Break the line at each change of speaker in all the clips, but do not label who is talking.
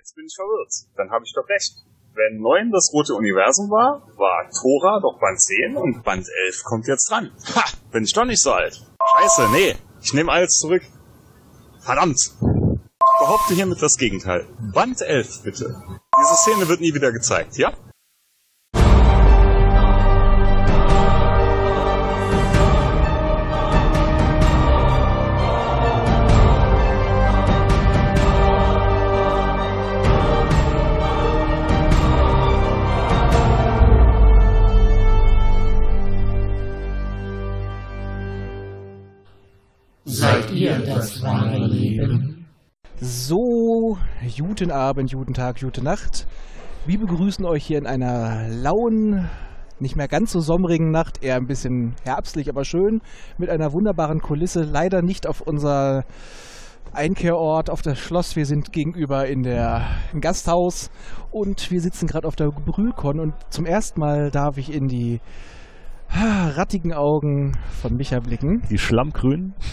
Jetzt bin ich verwirrt. Dann habe ich doch recht. Wenn 9 das rote Universum war, war Tora doch Band 10 und Band 11 kommt jetzt dran. Ha! Bin ich doch nicht so alt. Scheiße, nee. Ich nehme alles zurück. Verdammt. Ich behaupte hiermit das Gegenteil. Band 11, bitte. Diese Szene wird nie wieder gezeigt, ja?
Guten Abend, guten Tag, gute Nacht. Wir begrüßen euch hier in einer lauen, nicht mehr ganz so sommerigen Nacht, eher ein bisschen herbstlich, aber schön, mit einer wunderbaren Kulisse. Leider nicht auf unser Einkehrort, auf das Schloss. Wir sind gegenüber in der im Gasthaus und wir sitzen gerade auf der Brühlkon und zum ersten Mal darf ich in die rattigen Augen von Micha blicken.
Die Schlammgrünen.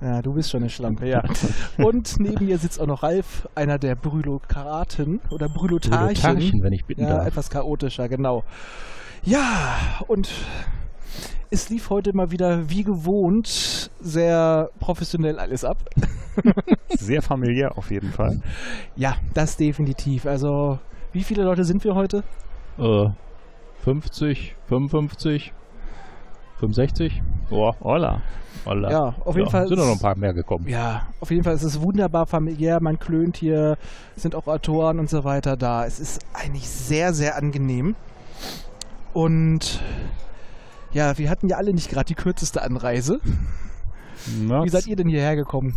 Ja, du bist schon eine Schlampe, ja. Und neben mir sitzt auch noch Ralf, einer der Brülokraten oder Brülotarchen.
Brülotarchen, wenn ich bitten
ja,
darf.
etwas chaotischer, genau. Ja, und es lief heute mal wieder wie gewohnt sehr professionell alles ab.
Sehr familiär auf jeden Fall.
Ja, das definitiv. Also, wie viele Leute sind wir heute?
Äh, 50, 55, 65. Boah,
Hola.
holla.
Ja, auf jeden Fall
Sind noch ein paar mehr gekommen.
Ja, auf jeden Fall ist es wunderbar familiär. Man klönt hier, sind auch Autoren und so weiter da. Es ist eigentlich sehr, sehr angenehm. Und ja, wir hatten ja alle nicht gerade die kürzeste Anreise.
Na,
Wie seid ihr denn hierher gekommen?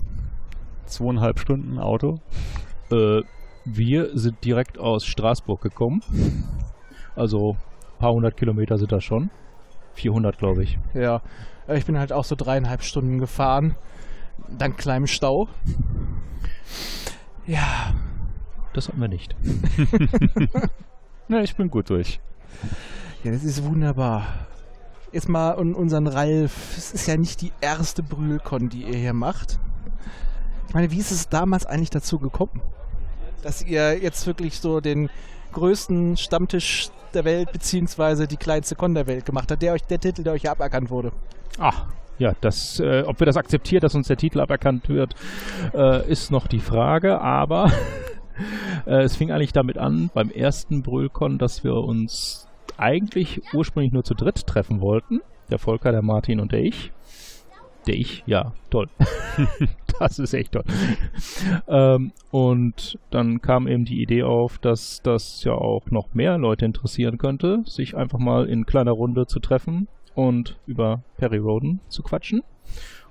Zweieinhalb Stunden Auto.
Äh, wir sind direkt aus Straßburg gekommen. Also ein paar hundert Kilometer sind das schon. 400, glaube ich.
Ja, äh, ich bin halt auch so dreieinhalb Stunden gefahren. Dank kleinem Stau. Ja,
Das hatten wir nicht.
Na, ich bin gut durch.
Ja, das ist wunderbar. Jetzt mal an unseren Ralf. Es ist ja nicht die erste Brühlkon, die ihr hier macht. Ich meine, wie ist es damals eigentlich dazu gekommen? Dass ihr jetzt wirklich so den größten Stammtisch der Welt beziehungsweise die kleinste Con der Welt gemacht habt, der euch der Titel, der euch aberkannt wurde.
Ach, ja, das, äh, ob wir das akzeptieren, dass uns der Titel aberkannt wird, äh, ist noch die Frage. Aber äh, es fing eigentlich damit an, beim ersten Brüllcon, dass wir uns eigentlich ursprünglich nur zu dritt treffen wollten. Der Volker, der Martin und der ich. Der ich, ja, toll. das ist echt toll. ähm, und dann kam eben die Idee auf, dass das ja auch noch mehr Leute interessieren könnte, sich einfach mal in kleiner Runde zu treffen und über Perry Roden zu quatschen.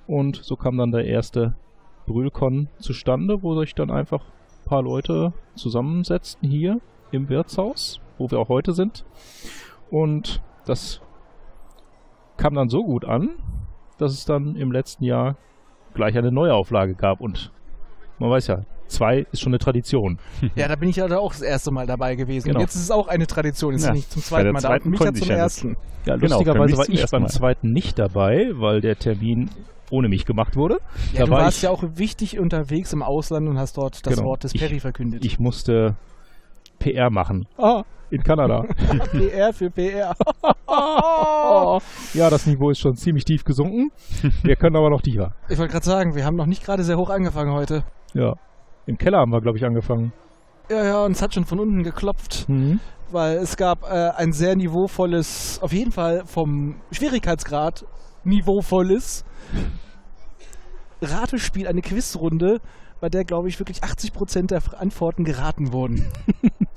Und so kam dann der erste Brühlcon zustande, wo sich dann einfach ein paar Leute zusammensetzten hier im Wirtshaus, wo wir auch heute sind. Und das kam dann so gut an, dass es dann im letzten Jahr gleich eine Neuauflage gab. Und man weiß ja, zwei ist schon eine Tradition.
Ja, da bin ich ja auch das erste Mal dabei gewesen.
Genau.
Und jetzt ist es auch eine Tradition. Jetzt
Ja,
bin ich zum zweiten Mal da
zweiten
und mich ja zum ersten.
Ja,
Genau, für
lustigerweise war ich beim zweiten nicht dabei, weil der Termin ohne mich gemacht wurde.
Ja,
Da
du
war
warst
ich-
ja auch wichtig unterwegs im Ausland und hast dort das
Genau.
Wort des Perry verkündet.
Ich musste PR machen. Ah, in Kanada.
PR für PR.
ja, das Niveau ist schon ziemlich tief gesunken. Wir können aber noch tiefer.
Ich wollte gerade sagen, wir haben noch nicht gerade sehr hoch angefangen heute.
Ja. Im Keller haben wir, glaube ich, angefangen.
Ja, ja, und es hat schon von unten geklopft,
Mhm.
weil es gab äh, ein sehr niveauvolles, auf jeden Fall vom Schwierigkeitsgrad niveauvolles Ratespiel, eine Quizrunde, bei der, glaube ich, wirklich 80% der Antworten geraten wurden.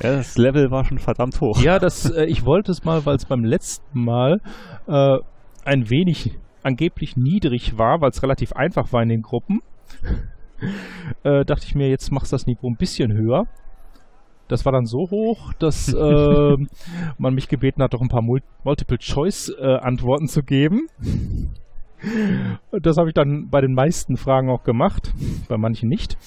Ja, das Level war schon verdammt hoch.
Ja, das, äh, ich wollte es mal, weil es beim letzten Mal äh, ein wenig angeblich niedrig war, weil es relativ einfach war in den Gruppen. äh, dachte ich mir, jetzt machst du das Niveau ein bisschen höher. Das war dann so hoch, dass äh, man mich gebeten hat, doch ein paar Mul Multiple-Choice-Antworten zu geben. Das habe ich dann bei den meisten Fragen auch gemacht, bei manchen nicht.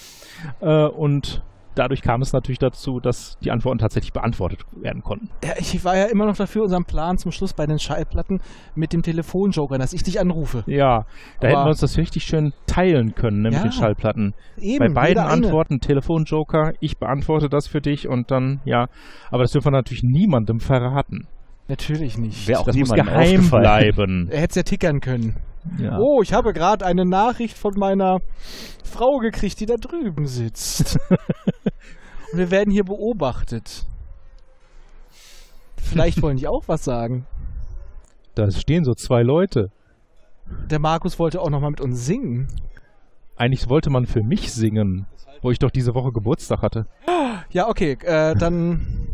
Äh, und dadurch kam es natürlich dazu, dass die Antworten tatsächlich beantwortet werden konnten.
Ja, ich war ja immer noch dafür, unseren Plan zum Schluss bei den Schallplatten mit dem Telefonjoker, dass ich dich anrufe.
Ja, da
Aber-
hätten wir uns das richtig schön teilen können ne, mit
Ja,
den Schallplatten.
Eben,
Bei beiden. Antworten Telefonjoker, ich beantworte das für dich und dann, ja. Aber das dürfen wir natürlich niemandem verraten.
Natürlich nicht.
Wäre auch
das muss geheim bleiben.
Er hätte es ja tickern können.
Ja.
Oh, ich habe gerade eine Nachricht von meiner Frau gekriegt, die da drüben sitzt. Und wir werden hier beobachtet. Vielleicht wollen die auch was sagen.
Da stehen so zwei Leute.
Der Markus wollte auch noch mal mit uns singen.
Eigentlich wollte man für mich singen, wo ich doch diese Woche Geburtstag hatte.
Ja, okay, äh, dann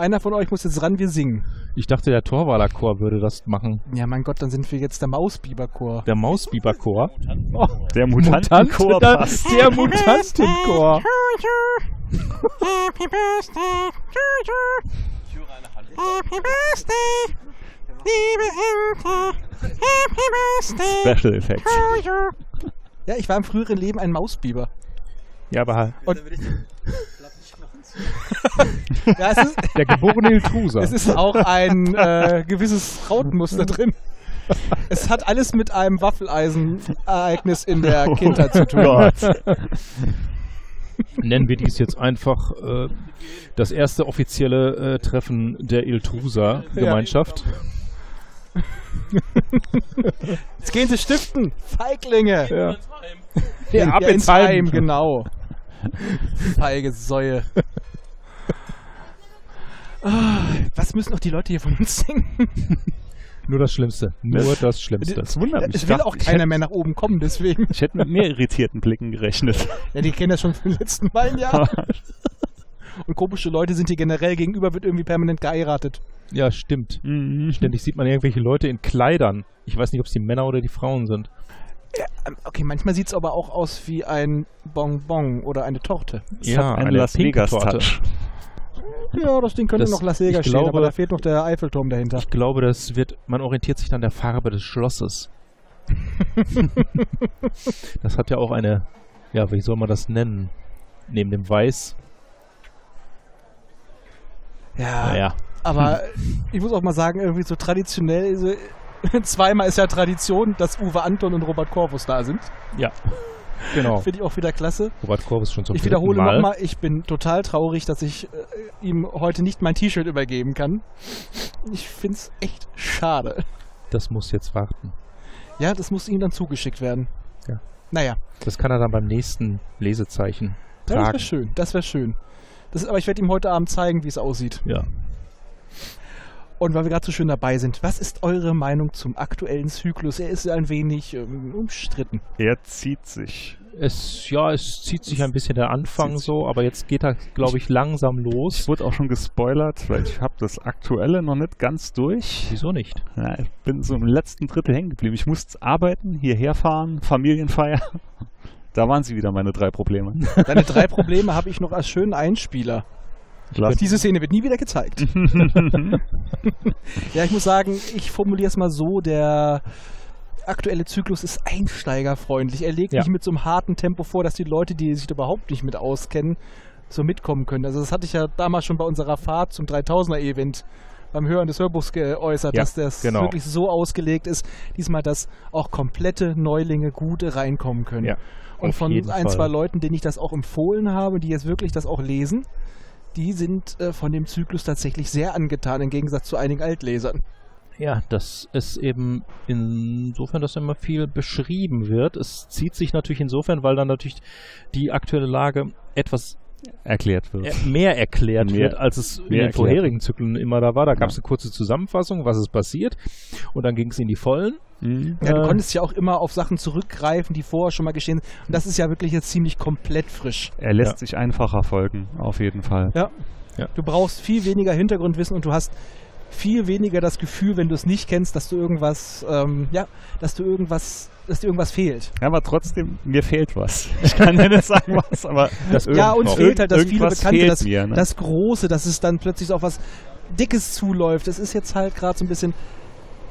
einer von euch muss jetzt ran, wir singen.
Ich dachte, der Torwaler-Chor würde das machen.
Ja, mein Gott, dann sind wir jetzt der Mausbiberchor.
Der Mausbiber-Chor. Oh,
Der Mutantenchor
der,
passt.
der Mutantenchor.
Happy Birthday you. Happy Birthday, liebe Ente. Happy Birthday
Special Effects.
you. Ja, ich war im früheren Leben ein Mausbiber.
Ja, aber
Und ja, es ist,
der geborene Iltruser.
es ist auch ein äh, gewisses Rautenmuster drin. Es hat alles mit einem Waffeleisen-Ereignis in der Kindheit zu tun.
Nennen wir dies jetzt einfach äh, das erste offizielle äh, Treffen der Iltruser-Gemeinschaft.
Jetzt gehen sie stiften, Feiglinge.
Ja. Ja, ab
ja,
ins
ins Heim,
Heim.
genau. Feige Säue. Ah, Was müssen auch die Leute hier von uns singen?
Nur das Schlimmste. Nur das Schlimmste.
Das wundert mich.
Es
Ich
will auch keiner mehr nach oben kommen, deswegen.
Ich hätte mit mehr irritierten Blicken gerechnet.
Ja, die kennen das schon vom letzten Mal, ja. Und komische Leute sind hier generell gegenüber, wird irgendwie permanent geheiratet.
Ja, stimmt.
Mhm.
Ständig sieht man irgendwelche Leute in Kleidern. Ich weiß nicht, ob es die Männer oder die Frauen sind.
Ähm, Okay, manchmal sieht es aber auch aus wie ein Bonbon oder eine Torte.
Es hat einen Las
pinke
Vegas
Torte.
Touch.
Ja, das Ding könnte
Das-
noch Las Vegas stehen,
glaube-
aber da fehlt noch der Eiffelturm dahinter.
Ich glaube, das wird, man orientiert sich an der Farbe des Schlosses. das hat ja auch eine, ja, wie soll man das nennen? Neben dem Weiß.
Ja,
Naja,
aber ich muss auch mal sagen, irgendwie so traditionell, so, zweimal ist ja Tradition, dass Uwe Anton und Robert Corvus da sind.
ja. Genau.
Finde ich auch wieder klasse.
Robert Korbis schon zum
Ich wiederhole
Mal.
nochmal, ich bin total traurig, dass ich äh, ihm heute nicht mein T-Shirt übergeben kann. Ich finde es echt schade.
Das muss jetzt warten.
Ja, das muss ihm dann zugeschickt werden.
Ja.
Naja,
Das kann er dann beim nächsten Lesezeichen
ja, das
tragen.
wäre schön. Das wäre schön. Das, aber ich werde ihm heute Abend zeigen, wie es aussieht.
Ja.
Und weil wir gerade so schön dabei sind, was ist eure Meinung zum aktuellen Zyklus? Er ist ein wenig ähm, umstritten.
Er zieht sich.
Es, ja, es zieht sich ein bisschen der Anfang so, aber jetzt geht er, glaube ich, langsam
Ich
los.
wurde auch schon gespoilert, weil ich habe das Aktuelle noch nicht ganz durch.
Wieso nicht?
Ja, ich bin so im letzten Drittel hängen geblieben. Ich musste arbeiten, hierher fahren, Familienfeier. Da waren sie wieder, meine drei Probleme.
Deine drei Probleme habe ich noch als schönen Einspieler.
Lass-
Diese Szene wird nie wieder gezeigt. ja, ich muss sagen, ich formuliere es mal so, der aktuelle Zyklus ist einsteigerfreundlich. Er legt
Ja.
nicht mit so einem harten Tempo vor, dass die Leute, die sich überhaupt nicht mit auskennen, so mitkommen können. Also das hatte ich ja damals schon bei unserer Fahrt zum 3000er-Event beim Hören des Hörbuchs geäußert,
Ja,
dass das
genau.
wirklich so ausgelegt ist, diesmal, dass auch komplette Neulinge gut reinkommen können.
Ja,
Und von ein,
Fall.
zwei Leuten, denen ich das auch empfohlen habe, die jetzt wirklich das auch lesen, die sind äh, von dem Zyklus tatsächlich sehr angetan, im Gegensatz zu einigen Altlesern.
Ja, das ist eben insofern, dass immer viel beschrieben wird. Es zieht sich natürlich insofern, weil dann natürlich die aktuelle Lage etwas
erklärt wird.
er- mehr erklärt
Mehr-
wird, als es in den
erklärt
vorherigen Zyklen immer da war. Da gab es
Ja.
eine kurze Zusammenfassung, was ist passiert. Und dann ging es in die Vollen.
Mhm.
Ja, du
Äh,
konntest ja auch immer auf Sachen zurückgreifen, die vorher schon mal geschehen sind. Und das ist ja wirklich jetzt ziemlich komplett frisch.
Er lässt
Ja.
sich einfacher folgen, auf jeden Fall.
Ja.
Ja.
Du brauchst viel weniger Hintergrundwissen und du hast viel weniger das Gefühl, wenn du es nicht kennst, dass du irgendwas, ähm, ja, dass du irgendwas, dass dir irgendwas fehlt.
Ja, aber trotzdem, mir fehlt was. Ich kann dir nicht sagen was, aber
Das
Ja, uns fehlt halt das viele Bekannte, das,
mir, ne?
das Große, dass es dann plötzlich auf was Dickes zuläuft. Das ist jetzt halt gerade so ein bisschen.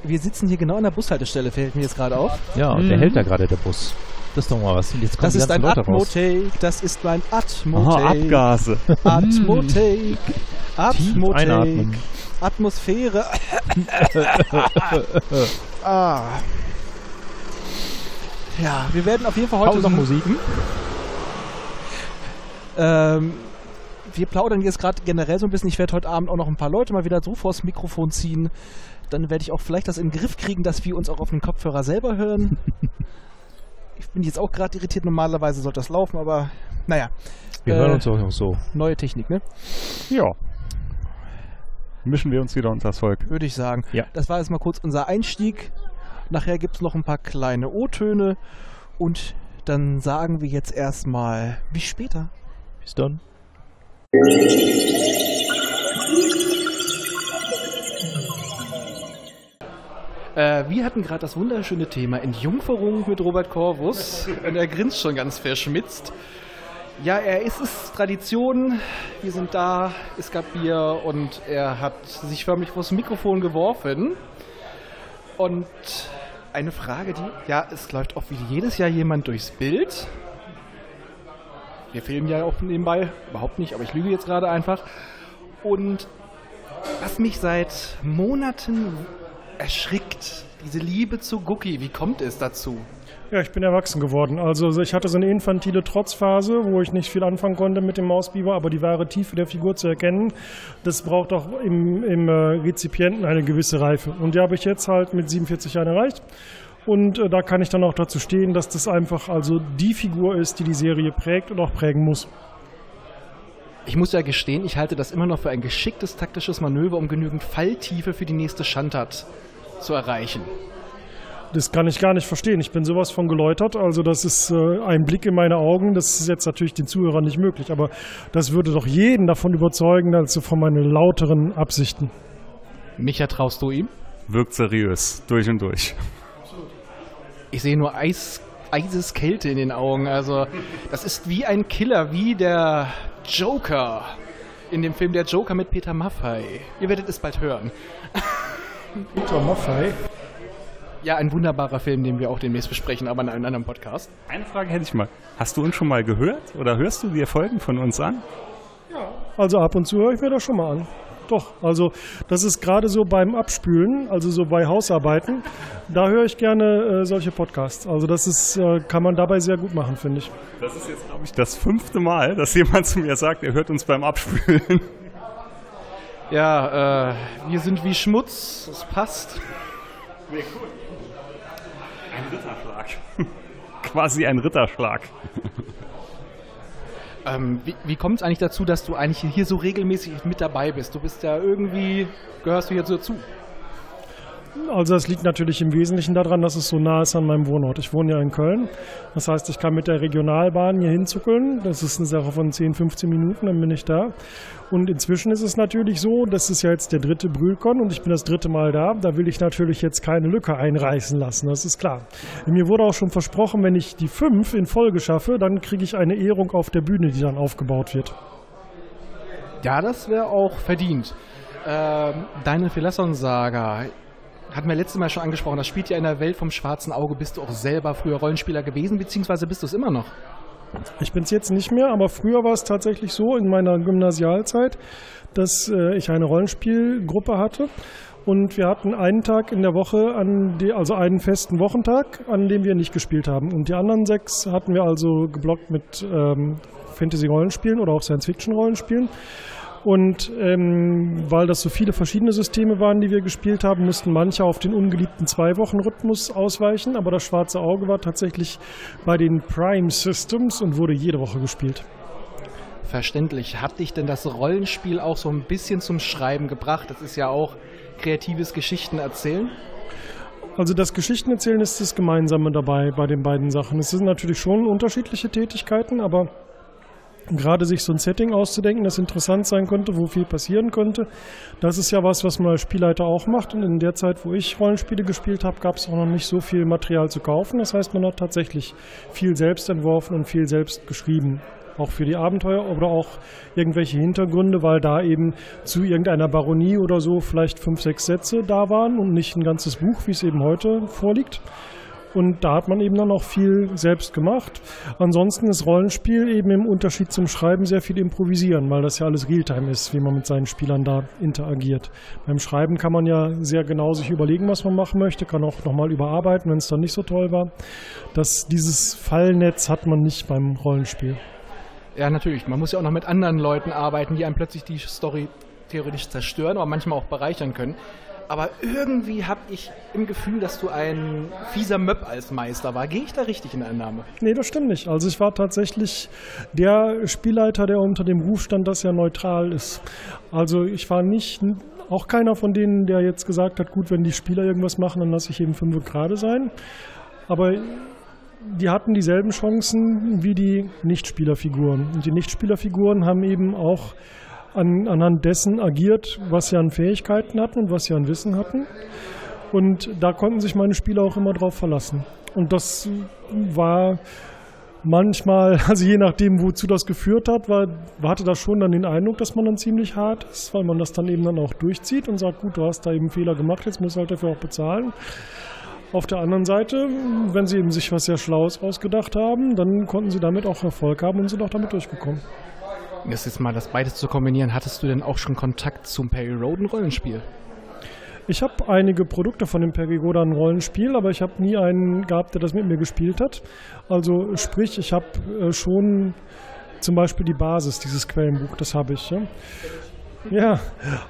Wir sitzen hier genau an der Bushaltestelle, fällt mir jetzt gerade auf.
Ja, und der
Mhm.
hält da gerade der Bus. Das ist doch mal was. Jetzt
Das ist ein. Atmotake. Das ist mein
Aha,
Atmotake.
Abgase.
Atmotake. Atmotake. Atmosphäre. ah. Ja, wir werden auf jeden Fall heute noch
Pausenmusik.
Ähm, wir plaudern jetzt gerade generell so ein bisschen. Ich werde heute Abend auch noch ein paar Leute mal wieder so vors Mikrofon ziehen. Dann werde ich auch vielleicht das in den Griff kriegen, dass wir uns auch auf den Kopfhörer selber hören. ich bin jetzt auch gerade irritiert. Normalerweise sollte das laufen, aber naja.
Wir
Äh,
hören uns auch noch so.
Neue Technik, ne?
Ja. Mischen wir uns wieder unter das Volk.
Würde ich sagen.
Ja.
Das war jetzt mal kurz unser Einstieg. Nachher gibt es noch ein paar kleine O-Töne. Und dann sagen wir jetzt erstmal bis später.
Bis dann.
Äh, wir hatten gerade das wunderschöne Thema Entjungferung mit Robert Corvus und er grinst schon ganz verschmitzt. Ja, er ist es Tradition. Wir sind da, es gab Bier und er hat sich förmlich vors Mikrofon geworfen. Und eine Frage, die, ja, es läuft auch wie jedes Jahr jemand durchs Bild. Wir filmen ja auch nebenbei, überhaupt nicht, aber ich lüge jetzt gerade einfach. Und was mich seit Monaten erschrickt, diese Liebe zu Gucki, wie kommt es dazu?
Ja, ich bin erwachsen geworden. Also ich hatte so eine infantile Trotzphase, wo ich nicht viel anfangen konnte mit dem Mausbiber, aber die wahre Tiefe der Figur zu erkennen, das braucht auch im, im äh, Rezipienten eine gewisse Reife. Und die habe ich jetzt halt mit 47 Jahren erreicht. Und äh, da kann ich dann auch dazu stehen, dass das einfach also die Figur ist, die die Serie prägt und auch prägen muss.
Ich muss ja gestehen, ich halte das immer noch für ein geschicktes taktisches Manöver, um genügend Falltiefe für die nächste Schandtat zu erreichen.
Das kann ich gar nicht verstehen. Ich bin sowas von geläutert. Also das ist äh, ein Blick in meine Augen. Das ist jetzt natürlich den Zuhörern nicht möglich. Aber das würde doch jeden davon überzeugen, also von meinen lauteren Absichten.
Micha, traust du ihm?
Wirkt seriös. Durch und durch.
Ich sehe nur Eis, Eiseskälte in den Augen. Also, das ist wie ein Killer, wie der Joker in dem Film Der Joker mit Peter Maffay. Ihr werdet es bald hören.
Peter Maffei.
Ja, ein wunderbarer Film, den wir auch demnächst besprechen, aber in einem anderen Podcast.
Eine Frage hätte ich mal. Hast du uns schon mal gehört oder hörst du dir Folgen von uns an?
Also ab und zu höre ich mir das schon mal an. Doch, also das ist gerade so beim Abspülen, also so bei Hausarbeiten, da höre ich gerne äh, solche Podcasts. Also das ist, äh, kann man dabei sehr gut machen, finde ich.
Das ist jetzt, glaube ich, das fünfte Mal, dass jemand zu mir sagt, er hört uns beim Abspülen.
Ja, äh, wir sind wie Schmutz, es passt.
Nee, cool. Ein Ritterschlag. Quasi ein Ritterschlag.
Ähm, wie wie kommt es eigentlich dazu, dass du eigentlich hier so regelmäßig mit dabei bist? Du bist ja irgendwie, gehörst du jetzt so dazu?
Also das liegt natürlich im Wesentlichen daran, dass es so nah ist an meinem Wohnort. Ich wohne ja in Köln. Das heißt, ich kann mit der Regionalbahn hier hinzuckeln. Das ist eine Sache von 10, 15 Minuten, dann bin ich da. Und inzwischen ist es natürlich so, das ist ja jetzt der dritte Brühlkon und ich bin das dritte Mal da. Da will ich natürlich jetzt keine Lücke einreißen lassen, das ist klar. Mir wurde auch schon versprochen, wenn ich die fünf in Folge schaffe, dann kriege ich eine Ehrung auf der Bühne, die dann aufgebaut wird.
Ja, das wäre auch verdient. Ähm, deine Philasson-Saga hatten wir letztes Mal schon angesprochen. Das spielt ja in der Welt vom schwarzen Auge. Bist du auch selber früher Rollenspieler gewesen, beziehungsweise bist du es immer noch?
Ich bin es jetzt nicht mehr, aber früher war es tatsächlich so in meiner Gymnasialzeit, dass äh, ich eine Rollenspielgruppe hatte. Und wir hatten einen Tag in der Woche, die, also einen festen Wochentag, an dem wir nicht gespielt haben. Und die anderen sechs hatten wir also geblockt mit ähm, Fantasy-Rollenspielen oder auch Science-Fiction-Rollenspielen. Und ähm, weil das so viele verschiedene Systeme waren, die wir gespielt haben, mussten manche auf den ungeliebten Zwei-Wochen-Rhythmus ausweichen. Aber das Schwarze Auge war tatsächlich bei den Prime Systems und wurde jede Woche gespielt.
Verständlich. Hat dich denn das Rollenspiel auch so ein bisschen zum Schreiben gebracht? Das ist ja auch kreatives Geschichten erzählen.
Also das Geschichtenerzählen ist das Gemeinsame dabei bei den beiden Sachen. Es sind natürlich schon unterschiedliche Tätigkeiten, aber gerade sich so ein Setting auszudenken, das interessant sein könnte, wo viel passieren könnte, das ist ja was, was man als Spielleiter auch macht. Und in der Zeit, wo ich Rollenspiele gespielt habe, gab es auch noch nicht so viel Material zu kaufen. Das heißt, man hat tatsächlich viel selbst entworfen und viel selbst geschrieben. Auch für die Abenteuer oder auch irgendwelche Hintergründe, weil da eben zu irgendeiner Baronie oder so vielleicht fünf, sechs Sätze da waren und nicht ein ganzes Buch, wie es eben heute vorliegt. Und da hat man eben dann auch viel selbst gemacht. Ansonsten ist Rollenspiel eben im Unterschied zum Schreiben sehr viel improvisieren, weil das ja alles Realtime ist, wie man mit seinen Spielern da interagiert. Beim Schreiben kann man ja sehr genau sich überlegen, was man machen möchte, kann auch nochmal überarbeiten, wenn es dann nicht so toll war. Das, dieses Fallnetz hat man nicht beim Rollenspiel.
Ja, natürlich. Man muss ja auch noch mit anderen Leuten arbeiten, die einem plötzlich die Story theoretisch zerstören, aber manchmal auch bereichern können. Aber irgendwie habe ich im Gefühl, dass du ein fieser Möb als Meister war. Gehe ich da richtig in Annahme?
Nee, das stimmt nicht. Also ich war tatsächlich der Spielleiter, der unter dem Ruf stand, dass er neutral ist. Also ich war nicht, auch keiner von denen, der jetzt gesagt hat, gut, wenn die Spieler irgendwas machen, dann lasse ich eben fünf gerade sein. Aber die hatten dieselben Chancen wie die Nichtspielerfiguren. Und die Nichtspielerfiguren haben eben auch an, anhand dessen agiert, was sie an Fähigkeiten hatten und was sie an Wissen hatten. Und da konnten sich meine Spieler auch immer drauf verlassen. Und das war manchmal, also je nachdem, wozu das geführt hat, war, hatte das schon dann den Eindruck, dass man dann ziemlich hart ist, weil man das dann eben dann auch durchzieht und sagt, gut, du hast da eben Fehler gemacht, jetzt musst du halt dafür auch bezahlen. Auf der anderen Seite, wenn sie eben sich was sehr Schlaues ausgedacht haben, dann konnten sie damit auch Erfolg haben und sind auch damit durchgekommen.
Das ist mal das beides zu kombinieren. Hattest du denn auch schon Kontakt zum Perry Roden Rollenspiel?
Ich habe einige Produkte von dem Perry Roden Rollenspiel, aber ich habe nie einen gehabt, der das mit mir gespielt hat. Also sprich, ich habe äh, schon zum Beispiel die Basis, dieses Quellenbuch, das habe ich. Ja, ja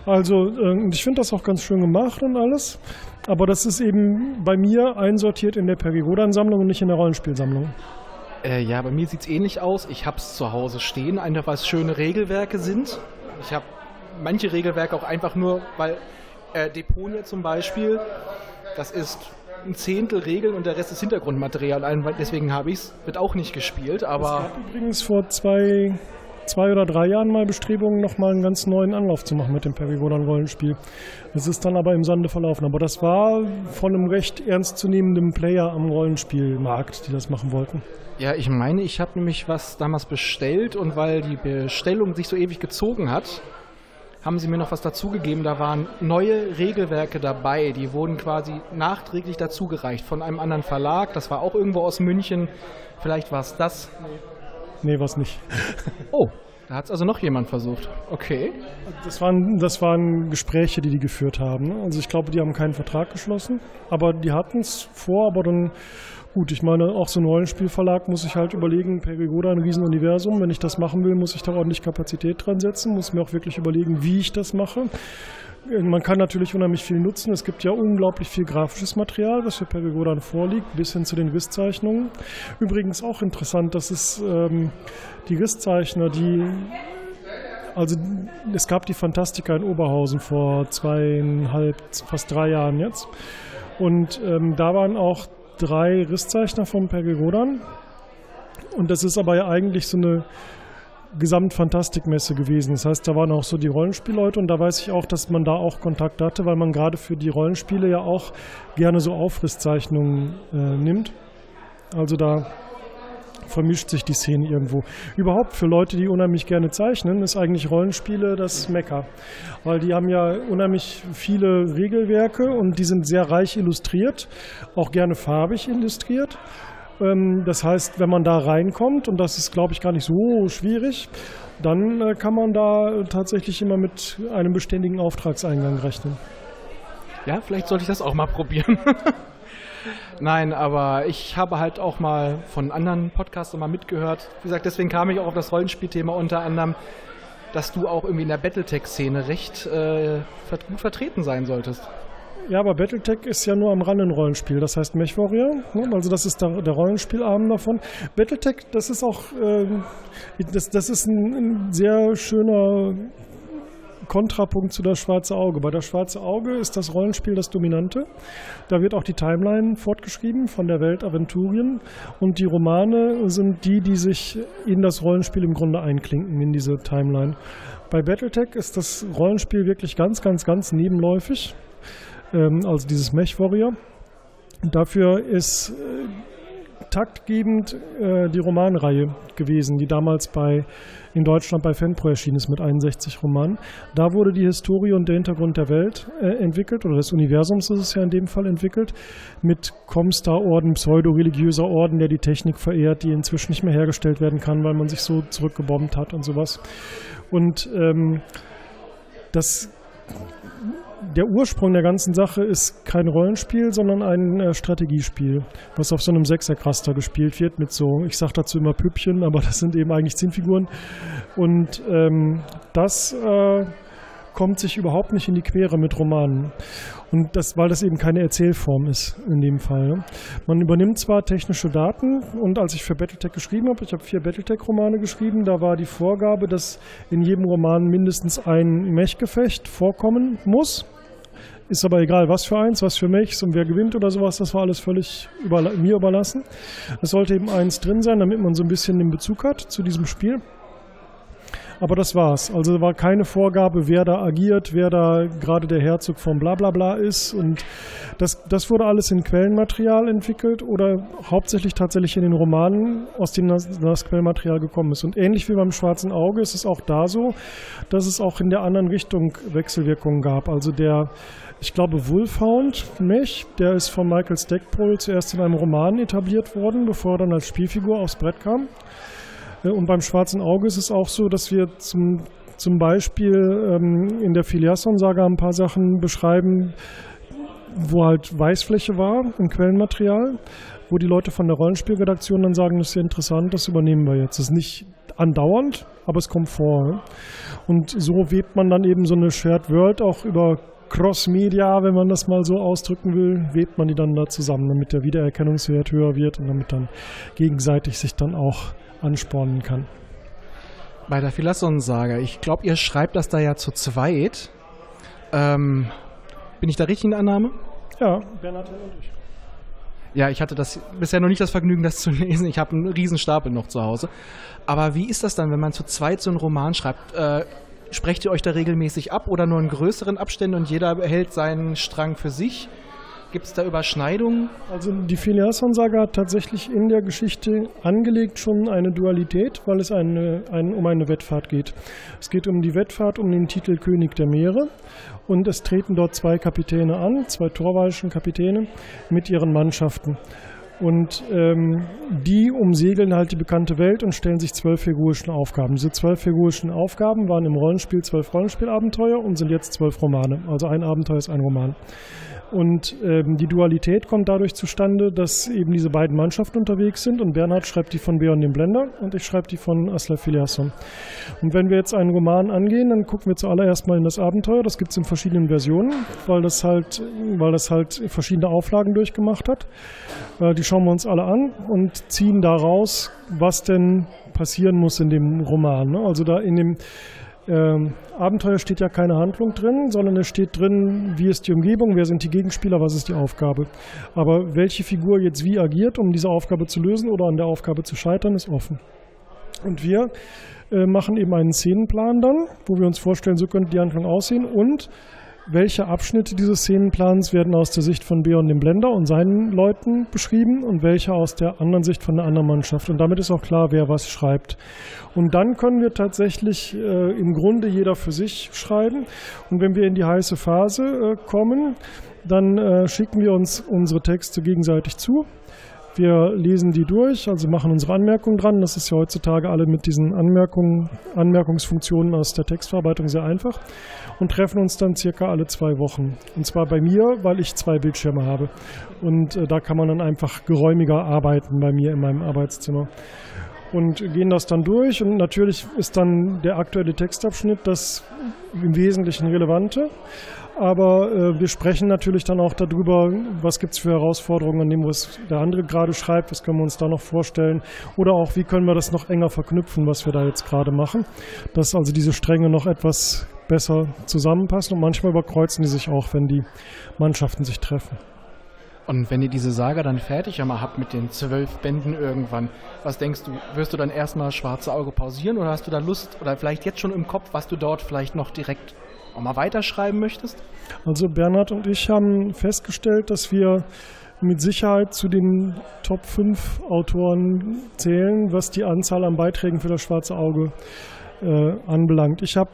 also äh, ich finde das auch ganz schön gemacht und alles. Aber das ist eben bei mir einsortiert in der Perigodan-Sammlung und nicht in der Rollenspielsammlung.
Äh, ja, bei mir sieht es ähnlich aus. Ich habe es zu Hause stehen, einfach weil es schöne Regelwerke sind. Ich habe manche Regelwerke auch einfach nur, weil äh, Deponia zum Beispiel, das ist ein Zehntel Regeln und der Rest ist Hintergrundmaterial. Deswegen habe ich es, wird auch nicht gespielt, aber... Es
gab übrigens vor zwei, zwei oder drei Jahren mal Bestrebungen, nochmal einen ganz neuen Anlauf zu machen mit dem Perigodan-Rollenspiel. Das ist dann aber im Sande verlaufen. Aber das war von einem recht ernstzunehmenden Player am Rollenspielmarkt, die das machen wollten.
Ja, ich meine, ich habe nämlich was damals bestellt und weil die Bestellung sich so ewig gezogen hat, haben sie mir noch was dazugegeben. Da waren neue Regelwerke dabei, die wurden quasi nachträglich dazugereicht von einem anderen Verlag. Das war auch irgendwo aus München. Vielleicht war es das.
Nee, was nicht.
oh, da hat es also noch jemand versucht. Okay.
Das waren, das waren Gespräche, die die geführt haben. Also ich glaube, die haben keinen Vertrag geschlossen, aber die hatten es vor, aber dann Gut, ich meine, auch so ein Rollenspielverlag muss sich halt überlegen, Perigoda ein Riesenuniversum. Wenn ich das machen will, muss ich da ordentlich Kapazität dran setzen, muss mir auch wirklich überlegen, wie ich das mache. Man kann natürlich unheimlich viel nutzen. Es gibt ja unglaublich viel grafisches Material, was für Perigodan vorliegt, bis hin zu den Risszeichnungen. Übrigens auch interessant, dass es ähm, die Risszeichner, die also es gab die Fantastika in Oberhausen vor zweieinhalb, fast drei Jahren jetzt. Und ähm, da waren auch drei Risszeichner vom Pergerodan. Und das ist aber ja eigentlich so eine Gesamtfantastikmesse gewesen. Das heißt, da waren auch so die Rollenspielleute und da weiß ich auch, dass man da auch Kontakt hatte, weil man gerade für die Rollenspiele ja auch gerne so Aufrisszeichnungen äh, nimmt. Also da vermischt sich die Szene irgendwo. Überhaupt für Leute, die unheimlich gerne zeichnen, ist eigentlich Rollenspiele das Mecker. Weil die haben ja unheimlich viele Regelwerke und die sind sehr reich illustriert, auch gerne farbig illustriert. Ähm, das heißt, wenn man da reinkommt, und das ist, glaube ich, gar nicht so schwierig, dann äh, kann man da tatsächlich immer mit einem beständigen Auftragseingang rechnen.
Ja, vielleicht sollte ich das auch mal probieren. Nein, aber ich habe halt auch mal von anderen Podcastern mal mitgehört. Wie gesagt, deswegen kam ich auch auf das Rollenspielthema unter anderem, dass du auch irgendwie in der Battletech-Szene recht äh, gut vertreten sein solltest.
Ja, aber Battletech ist ja nur am Rand ein Rollenspiel. Das heißt MechWarrior, ne? also das ist der, der Rollenspielarm davon. Battletech, das ist auch, äh, das, das ist ein, ein sehr schöner Kontrapunkt zu das Schwarze Auge. Bei das Schwarze Auge ist das Rollenspiel das Dominante. Da wird auch die Timeline fortgeschrieben von der Welt Aventurien und die Romane sind die, die sich in das Rollenspiel im Grunde einklinken, in diese Timeline. Bei Battletech ist das Rollenspiel wirklich ganz, ganz, ganz nebenläufig, ähm, also dieses Mech Warrior. Dafür ist äh, taktgebend äh, die Romanreihe gewesen, die damals bei in Deutschland bei Fanpro erschienen ist mit 61 Romanen. Da wurde die Historie und der Hintergrund der Welt äh, entwickelt, oder des Universums ist es ja in dem Fall entwickelt, mit Comstar-Orden, pseudo-religiöser Orden, der die Technik verehrt, die inzwischen nicht mehr hergestellt werden kann, weil man sich so zurückgebombt hat und sowas. Und ähm, das der Ursprung der ganzen Sache ist kein Rollenspiel, sondern ein äh, Strategiespiel, was auf so einem Sechserkraster gespielt wird mit so, ich sage dazu immer Püppchen, aber das sind eben eigentlich Zinnfiguren. Und ähm, das äh, kommt sich überhaupt nicht in die Quere mit Romanen. Und das, weil das eben keine Erzählform ist in dem Fall. Man übernimmt zwar technische Daten und als ich für Battletech geschrieben habe, ich habe vier Battletech-Romane geschrieben, da war die Vorgabe, dass in jedem Roman mindestens ein Mechgefecht vorkommen muss. Ist aber egal, was für eins, was für Mechs und wer gewinnt oder sowas, das war alles völlig über, mir überlassen. Es sollte eben eins drin sein, damit man so ein bisschen den Bezug hat zu diesem Spiel. Aber das war's. Also war keine Vorgabe, wer da agiert, wer da gerade der Herzog von Blablabla ist. Und das, das wurde alles in Quellenmaterial entwickelt oder hauptsächlich tatsächlich in den Romanen, aus denen das, das Quellenmaterial gekommen ist. Und ähnlich wie beim Schwarzen Auge ist es auch da so, dass es auch in der anderen Richtung Wechselwirkungen gab. Also der ich glaube, Wolfhound Mech, der ist von Michael Stackpole zuerst in einem Roman etabliert worden, bevor er dann als Spielfigur aufs Brett kam. Äh, und beim Schwarzen Auge ist es auch so, dass wir zum, zum Beispiel ähm, in der Filiasson-Saga ein paar Sachen beschreiben, wo halt Weißfläche war im Quellenmaterial, wo die Leute von der Rollenspielredaktion dann sagen, das ist ja interessant, das übernehmen wir jetzt. Das ist nicht andauernd, aber es kommt vor. Und so webt man dann eben so eine Shared World auch über Cross-Media, wenn man das mal so ausdrücken will, webt man die dann da zusammen, damit der Wiedererkennungswert höher wird und damit dann gegenseitig sich dann auch anspornen kann.
Bei der Philasson-Saga, ich glaube, ihr schreibt das da ja zu zweit. Ähm, bin ich da richtig in der Annahme?
Ja, Bernhard und ich.
Ja, ich hatte das bisher noch nicht das Vergnügen, das zu lesen. Ich habe einen riesen Stapel noch zu Hause. Aber wie ist das dann, wenn man zu zweit so einen Roman schreibt? Äh, sprecht ihr euch da regelmäßig ab oder nur in größeren Abständen und jeder behält seinen Strang für sich? Gibt es da Überschneidungen?
Also die Phileason-Saga hat tatsächlich in der Geschichte angelegt schon eine Dualität, weil es eine, ein, um eine Wettfahrt geht. Es geht um die Wettfahrt um den Titel König der Meere und es treten dort zwei Kapitäne an, zwei torwalschen Kapitäne mit ihren Mannschaften. Und ähm, die umsegeln halt die bekannte Welt und stellen sich zwölf figurischen Aufgaben. Diese zwölf figurischen Aufgaben waren im Rollenspiel zwölf Rollenspielabenteuer und sind jetzt zwölf Romane. Also ein Abenteuer ist ein Roman. Und ähm, die Dualität kommt dadurch zustande, dass eben diese beiden Mannschaften unterwegs sind und Bernhard schreibt die von Beon dem Blender und ich schreibe die von Asla Filiasson. Und wenn wir jetzt einen Roman angehen, dann gucken wir zuallererst mal in das Abenteuer. Das gibt es in verschiedenen Versionen, weil das halt, weil das halt verschiedene Auflagen durchgemacht hat. Äh, die schauen wir uns alle an und ziehen daraus, was denn passieren muss in dem Roman. Ne? Also da in dem ähm, Abenteuer steht ja keine Handlung drin, sondern es steht drin, wie ist die Umgebung, wer sind die Gegenspieler, was ist die Aufgabe. Aber welche Figur jetzt wie agiert, um diese Aufgabe zu lösen oder an der Aufgabe zu scheitern, ist offen. Und wir äh, machen eben einen Szenenplan dann, wo wir uns vorstellen, so könnte die Handlung aussehen und welche Abschnitte dieses Szenenplans werden aus der Sicht von Beon dem Blender und seinen Leuten beschrieben und welche aus der anderen Sicht von der anderen Mannschaft. Und damit ist auch klar, wer was schreibt. Und dann können wir tatsächlich äh, im Grunde jeder für sich schreiben. Und wenn wir in die heiße Phase äh, kommen, dann äh, schicken wir uns unsere Texte gegenseitig zu. Wir lesen die durch, also machen unsere Anmerkungen dran. Das ist ja heutzutage alle mit diesen Anmerkungen, Anmerkungsfunktionen aus der Textverarbeitung sehr einfach. Und treffen uns dann circa alle zwei Wochen. Und zwar bei mir, weil ich zwei Bildschirme habe. Und äh, da kann man dann einfach geräumiger arbeiten bei mir in meinem Arbeitszimmer und gehen das dann durch. Und natürlich ist dann der aktuelle Textabschnitt das im Wesentlichen relevante. Aber äh, wir sprechen natürlich dann auch darüber, was gibt es für Herausforderungen an dem, was der andere gerade schreibt, was können wir uns da noch vorstellen. Oder auch, wie können wir das noch enger verknüpfen, was wir da jetzt gerade machen. Dass also diese Stränge noch etwas besser zusammenpassen. Und manchmal überkreuzen die sich auch, wenn die Mannschaften sich treffen.
Und wenn ihr diese Saga dann fertig einmal habt mit den zwölf Bänden irgendwann, was denkst du, wirst du dann erstmal Schwarze Auge pausieren oder hast du da Lust oder vielleicht jetzt schon im Kopf, was du dort vielleicht noch direkt auch mal weiterschreiben möchtest?
Also Bernhard und ich haben festgestellt, dass wir mit Sicherheit zu den Top 5 Autoren zählen, was die Anzahl an Beiträgen für das Schwarze Auge äh, anbelangt. Ich habe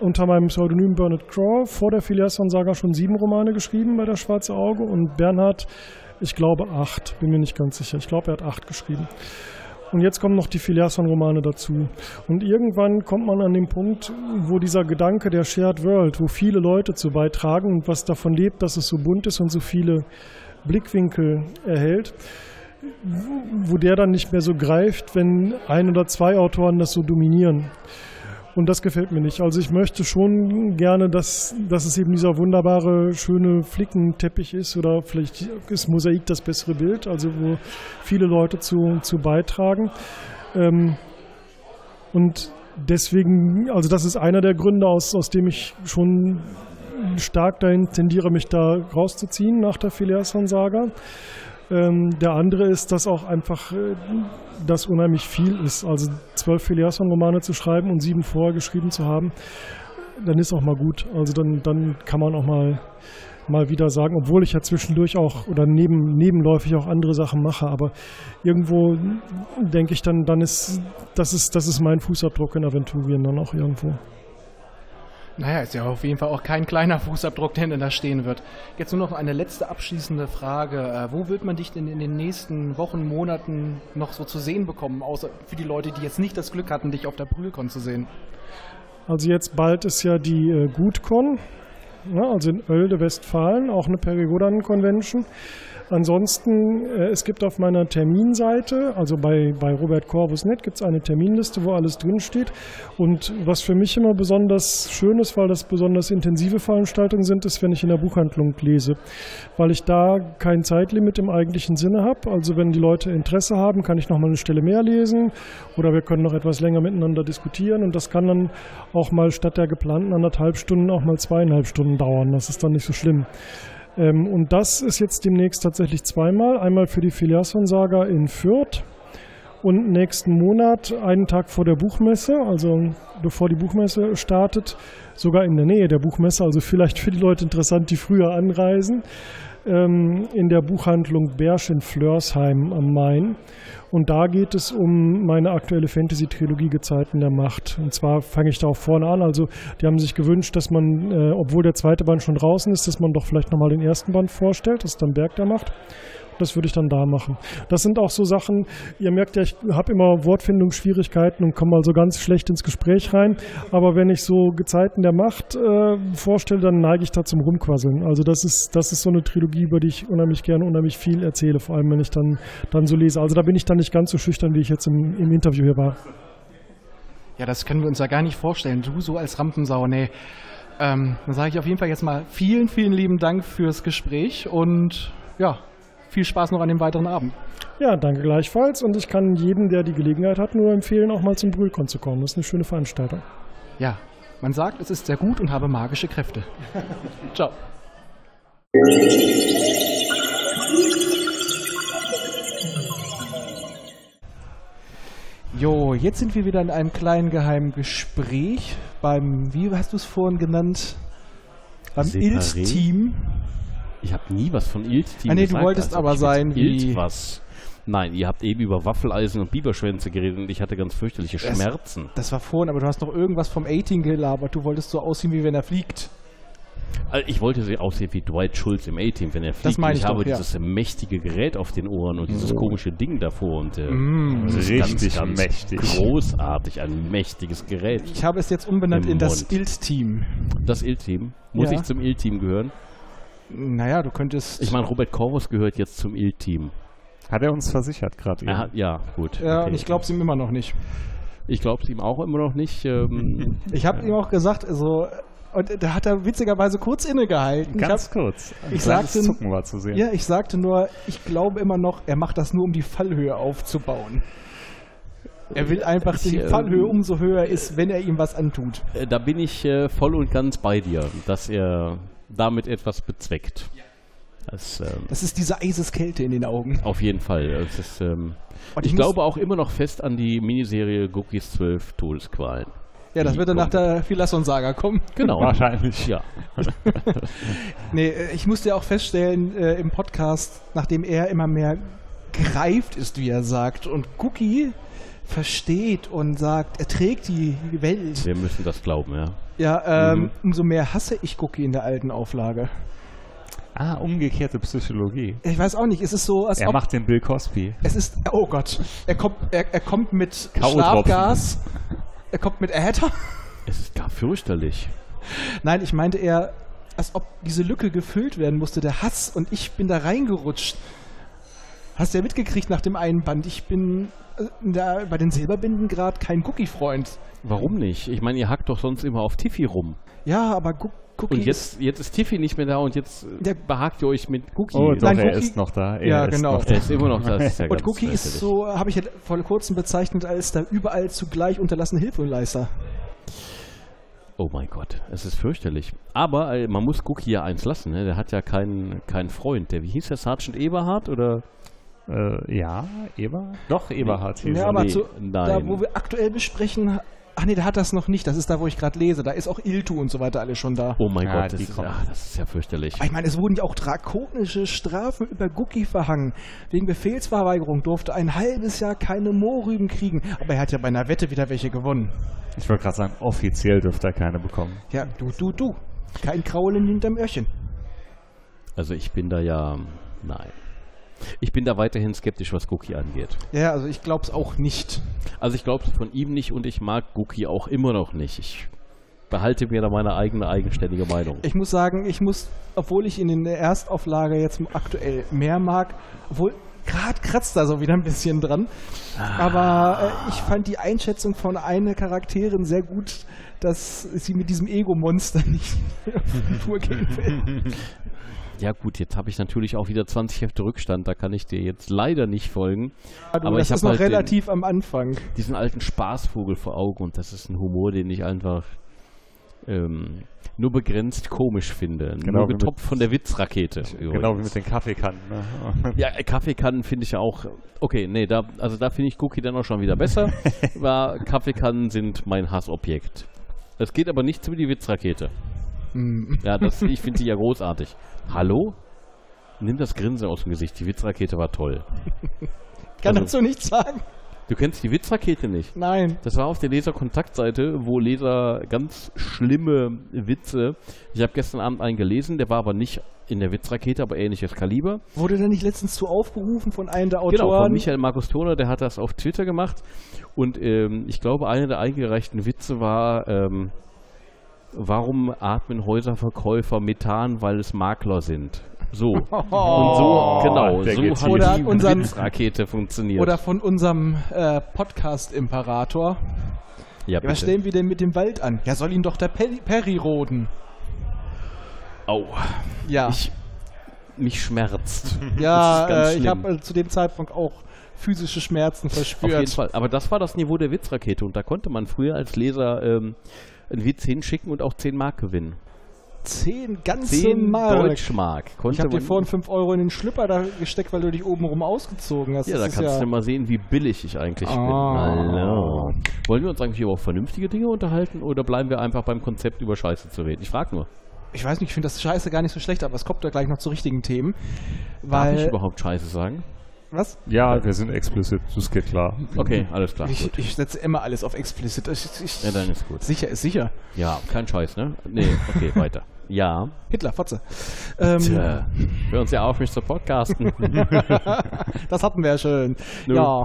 unter meinem Pseudonym Bernard Craw vor der Filiasson-Saga schon sieben Romane geschrieben bei der Schwarze Auge und Bernhard, ich glaube acht, bin mir nicht ganz sicher. Ich glaube, er hat acht geschrieben. Und jetzt kommen noch die Filiasson-Romane dazu. Und irgendwann kommt man an den Punkt, wo dieser Gedanke der Shared World, wo viele Leute zu beitragen und was davon lebt, dass es so bunt ist und so viele Blickwinkel erhält, wo der dann nicht mehr so greift, wenn ein oder zwei Autoren das so dominieren. Und das gefällt mir nicht. Also ich möchte schon gerne, dass, dass es eben dieser wunderbare, schöne Flickenteppich ist oder vielleicht ist Mosaik das bessere Bild, also wo viele Leute zu, zu beitragen. Ähm, und deswegen, also das ist einer der Gründe, aus, aus dem ich schon stark dahin tendiere, mich da rauszuziehen nach der Phileason-Saga. Ähm, der andere ist, dass auch einfach äh, das unheimlich viel ist. Also zwölf Phileason-Romane zu schreiben und sieben vorher geschrieben zu haben, dann ist auch mal gut. Also dann, dann kann man auch mal, mal wieder sagen, obwohl ich ja zwischendurch auch oder neben, nebenläufig auch andere Sachen mache, aber irgendwo denke ich dann, dann ist das ist, das ist mein Fußabdruck in Aventurien dann auch irgendwo.
Naja, ist ja auf jeden Fall auch kein kleiner Fußabdruck, der da stehen wird. Jetzt nur noch eine letzte abschließende Frage. Äh, wo wird man dich denn in den nächsten Wochen, Monaten noch so zu sehen bekommen, außer für die Leute, die jetzt nicht das Glück hatten, dich auf der Brühlcon zu sehen?
Also jetzt bald ist ja die äh, Gutcon, ne, also in Oelde, Westfalen, auch eine Perigodan-Convention. Ansonsten, äh, es gibt auf meiner Terminseite, also bei, bei Robert Corvus.net, gibt es eine Terminliste, wo alles drinsteht. Und was für mich immer besonders schön ist, weil das besonders intensive Veranstaltungen sind, ist, wenn ich in der Buchhandlung lese. Weil ich da kein Zeitlimit im eigentlichen Sinne habe. Also wenn die Leute Interesse haben, kann ich noch mal eine Stelle mehr lesen oder wir können noch etwas länger miteinander diskutieren. Und das kann dann auch mal statt der geplanten anderthalb Stunden auch mal zweieinhalb Stunden dauern. Das ist dann nicht so schlimm. Ähm, und das ist jetzt demnächst tatsächlich zweimal. Einmal für die Filiasson-Saga in Fürth und nächsten Monat, einen Tag vor der Buchmesse, also bevor die Buchmesse startet, sogar in der Nähe der Buchmesse, also vielleicht für die Leute interessant, die früher anreisen, in der Buchhandlung Bersch in Flörsheim am Main. Und da geht es um meine aktuelle Fantasy-Trilogie Gezeiten der Macht. Und zwar fange ich da auch vorne an. Also die haben sich gewünscht, dass man, äh, obwohl der zweite Band schon draußen ist, dass man doch vielleicht nochmal den ersten Band vorstellt. Das ist dann Berg der Macht. Das würde ich dann da machen. Das sind auch so Sachen, ihr merkt ja, ich habe immer Wortfindungsschwierigkeiten und komme also ganz schlecht ins Gespräch rein. Aber wenn ich so Gezeiten der Macht äh, vorstelle, dann neige ich da zum Rumquasseln. Also das ist, das ist so eine Trilogie, über die ich unheimlich gerne, unheimlich viel erzähle, vor allem wenn ich dann, dann so lese. Also da bin ich dann nicht ganz so schüchtern, wie ich jetzt im, im Interview hier war.
Ja, das können wir uns ja gar nicht vorstellen. Du so als Rampensau, nee. Ähm, dann sage ich auf jeden Fall jetzt mal vielen, vielen lieben Dank fürs Gespräch und ja, viel Spaß noch an dem weiteren Abend.
Ja, danke gleichfalls. Und ich kann jedem, der die Gelegenheit hat, nur empfehlen, auch mal zum Brühlkon zu kommen. Das ist eine schöne Veranstaltung.
Ja, man sagt, es ist sehr gut und habe magische Kräfte. Ciao. Jo, jetzt sind wir wieder in einem kleinen geheimen Gespräch beim, wie hast du es vorhin genannt? Beim? ILT-Team.
Ich habe nie was von Ilt-Team
Ah, nee, du
gesagt,
wolltest
als ob
aber sein wie-
Ilt was. Nein, ihr habt eben über Waffeleisen und Biberschwänze geredet und ich hatte ganz fürchterliche
Das-
Schmerzen.
Das war vorhin, aber du hast noch irgendwas vom 18 gelabert. Du wolltest so aussehen, wie wenn er fliegt.
Also ich wollte sie aussehen wie Dwight Schultz im A-Team, wenn er fliegt.
meine
Und
ich
ich habe
doch, ja.
dieses mächtige Gerät auf den Ohren und dieses komische Ding davor und äh,
Mm.
das ist
Richtig
ganz, ganz
mächtig.
großartig, ein mächtiges Gerät.
Ich habe es jetzt umbenannt in das. ILT-Team.
Das Il-Team. Muss
Ja.
ich zum Il-Team gehören?
Naja, du könntest.
Ich meine, Robert Corvus gehört jetzt zum Il-Team.
Hat er uns versichert gerade
Er
eben.
Ja, gut.
ja,
okay.
und ich glaube es ihm immer noch nicht.
Ich glaube es ihm auch immer noch nicht. Ähm,
Ich habe ihm auch gesagt, also. Und da hat er witzigerweise kurz innegehalten. Ich
Ganz
hab,
kurz. Ein
ich sagte-
Zucken war zu sehen.
ja, ich sagte nur, ich glaube immer noch, er macht das nur, um die Fallhöhe aufzubauen. Er will einfach, dass die
Ich, ähm,
Fallhöhe umso höher ist, wenn er ihm was antut.
Äh, Da bin ich äh, voll und ganz bei dir, dass er damit etwas bezweckt. Das, ähm,
Das ist diese Eiseskälte in den Augen.
auf jeden Fall. Ist, ähm,
Und
ich
muss-
glaube auch immer noch fest an die Miniserie Gookies 12 Todesqualen.
Ja, das wird dann nach der Filasson-Saga kommen.
Genau.
Wahrscheinlich.
Ja.
Nee, äh, ich musste ja auch feststellen äh, im Podcast, nachdem er immer mehr greift ist, wie er sagt, und Cookie versteht und sagt, er trägt die Welt.
Wir müssen das glauben, ja.
Ja, ähm,
Mhm.
umso mehr hasse ich Cookie in der alten Auflage.
Ah, umgekehrte Psychologie.
Ich weiß auch nicht, es ist so, als
Er
ob
macht den Bill Cosby.
es ist, oh Gott, er kommt, er, er kommt mit. Schlafgas, er kommt mit Äther.
Es ist gar fürchterlich.
Nein, ich meinte eher, als ob diese Lücke gefüllt werden musste, der Hass, und ich bin da reingerutscht. Hast du ja mitgekriegt nach dem einen Band, ich bin äh, da bei den Silberbinden gerade kein Cookie-Freund.
Warum nicht? Ich meine, ihr hackt doch sonst immer auf Tiffy rum.
Ja, aber Gu- Cookie
Und jetzt, jetzt ist Tiffy nicht mehr da und jetzt äh,
Der-
behagt ihr euch mit Cookie.
Oh, doch,
Nein,
er
Cookie-
ist noch da. Er
Ja,
ist
genau.
Noch
Er ist immer noch da. ja
Und Cookie ist so, habe ich ja vor kurzem bezeichnet als der überall zugleich unterlassene Hilfeleister.
Oh mein Gott, es ist fürchterlich. Aber äh, man muss Cookie ja eins lassen, ne? Der hat ja keinen keinen Freund. Der, wie hieß der, Sergeant Eberhard oder?
Äh, ja, Eber? Doch, Eberhard hieß
Ja,
er.
aber
nee,
zu,
nein.
da, wo wir aktuell besprechen, ach nee, der hat das noch nicht. Das ist da, wo ich gerade lese. Da ist auch Iltu und so weiter alle schon da.
Oh mein
Ja,
Gott, das
die
ist,
kommen.
ah, das ist ja fürchterlich.
Ich meine, es wurden ja auch drakonische Strafen über Gucki verhangen. Wegen Befehlsverweigerung durfte ein halbes Jahr keine Mohrrüben kriegen. Aber er hat ja bei einer Wette wieder welche gewonnen.
Ich wollte gerade sagen, offiziell dürfte er keine bekommen.
Ja, du, du, du. Kein Kraulen hinterm Öhrchen.
Also ich bin da ja, nein. Ich bin da weiterhin skeptisch, was Cookie angeht.
Ja, also ich glaub's auch nicht.
Also ich glaube von ihm nicht und ich mag Cookie auch immer noch nicht. Ich behalte mir da meine eigene eigenständige Meinung.
Ich muss sagen, ich muss, obwohl ich ihn in der Erstauflage jetzt aktuell mehr mag, obwohl gerade kratzt da so wieder ein bisschen dran. Aber äh, ich fand die Einschätzung von einer Charakterin sehr gut, dass sie mit diesem Ego-Monster nicht auf die Tour gehen will.
Ja gut, jetzt habe ich natürlich auch wieder 20 Hefte Rückstand, da kann ich dir jetzt leider nicht folgen.
Du,
Aber
das
ich
ist noch
halt den-
relativ am Anfang.
Diesen alten Spaßvogel vor Augen und das ist ein Humor, den ich einfach ähm, nur begrenzt komisch finde.
Genau
nur
wie mit-
getoppt von der Witzrakete.
Genau wie mit den Kaffeekannen. Ne?
Ja, Kaffeekannen finde ich ja auch. Okay, nee, da, also da finde ich Cookie dann auch schon wieder besser. weil Kaffeekannen sind mein Hassobjekt. Es geht aber nicht über die Witzrakete.
Hm.
Ja, das, ich finde die ja großartig. Hallo? Nimm das Grinsen aus dem Gesicht. Die Witzrakete war toll.
Kann
Also-
dazu nichts sagen?
Du kennst die Witzrakete nicht?
Nein.
Das war auf der Leser-Kontaktseite, wo Leser ganz schlimme Witze. Ich habe gestern Abend einen gelesen, der war aber nicht in der Witzrakete, aber ähnliches Kaliber.
Wurde da nicht letztens zu aufgerufen von einem der Autoren?
Genau, von Michael Markus Toner, der hat das auf Twitter gemacht. Und ähm, ich glaube, einer der eingereichten Witze war, ähm, warum atmen Häuserverkäufer Methan, weil es Makler sind? So. Und so, genau,
der
so hat
Oder
die
unseren-
Witzrakete funktioniert.
Oder von unserem äh, Podcast-Imperator.
ja,
Ja, was stellen wir denn mit dem Wald an? Ja, soll ihn doch der Peri, Peri roden.
Au,
Ja,
ich, mich schmerzt.
ja äh, ich habe äh, zu dem Zeitpunkt auch physische Schmerzen
Auf jeden
verspürt.
Fall. Aber das war das Niveau der Witzrakete und da konnte man früher als Leser ähm, einen Witz hinschicken und auch 10 Mark gewinnen.
Zehn ganze
10
Mark.
Deutschmark. Konnte
Ich habe dir vorhin 5 Euro in den Schlüpper da gesteckt, weil du dich obenrum ausgezogen hast.
Ja, da
Das
kannst
ist
du mal sehen, wie billig ich eigentlich bin.
Ah.
Hallo. Wollen wir uns eigentlich über vernünftige Dinge unterhalten oder bleiben wir einfach beim Konzept über Scheiße zu reden? Ich frage nur.
Ich weiß nicht, ich finde das Scheiße gar nicht so schlecht, aber es kommt da gleich noch zu richtigen Themen.
Darf ich
Weil.
überhaupt Scheiße sagen?
Was?
Ja, wir sind explicit, das geht klar.
Okay, alles klar.
Ich,
gut.
ich setze immer alles auf explicit. Ich, ich,
Ja, dann ist gut.
sicher ist sicher.
Ja, kein Scheiß, ne? Nee, okay, weiter. Ja.
Hitler, Fotze. Ähm,
Tja, hör uns ja auf, mich zu podcasten.
Das hatten wir ja schön.
Nö.
Ja.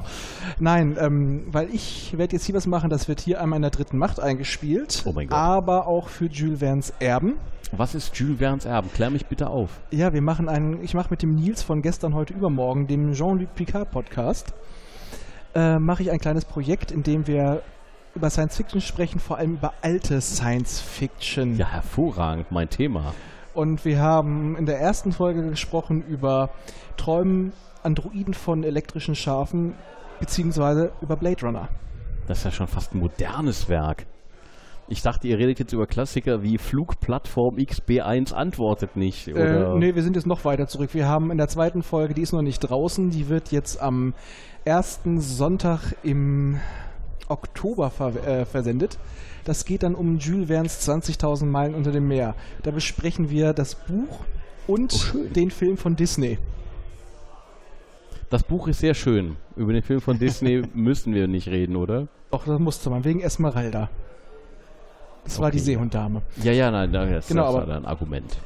Nein, ähm, weil ich werde jetzt hier was machen, das wird hier einmal in der dritten Macht eingespielt.
Oh mein Gott.
Aber auch für Jules Verne's Erben.
Was ist Jules Verne's Erben? Klär mich bitte auf.
Ja, wir machen einen, ich mache mit dem Nils von gestern, heute, übermorgen, dem Jean-Luc Picard Podcast, äh, mache ich ein kleines Projekt, in dem wir über Science Fiction sprechen, vor allem über alte Science Fiction.
Ja, hervorragend, mein Thema.
Und wir haben in der ersten Folge gesprochen über Träumen Androiden von elektrischen Schafen, beziehungsweise über Blade Runner.
Das ist ja schon fast ein modernes Werk. Ich dachte, ihr redet jetzt über Klassiker wie Flugplattform XB1 antwortet nicht. Oder?
Äh, nee, wir sind jetzt noch weiter zurück. Wir haben in der zweiten Folge, die ist noch nicht draußen, die wird jetzt am ersten Sonntag im Oktober ver äh, versendet. Das geht dann um Jules Verne's 20.000 Meilen unter dem Meer. Da besprechen wir das Buch und den Film von Disney.
Das Buch ist sehr schön. Über den Film von Disney müssen wir nicht reden, oder?
Doch, das musste man, wegen Esmeralda. Das war die
Okay.
Seehunddame.
Ja, ja, nein, das,
Genau,
das war ein Argument.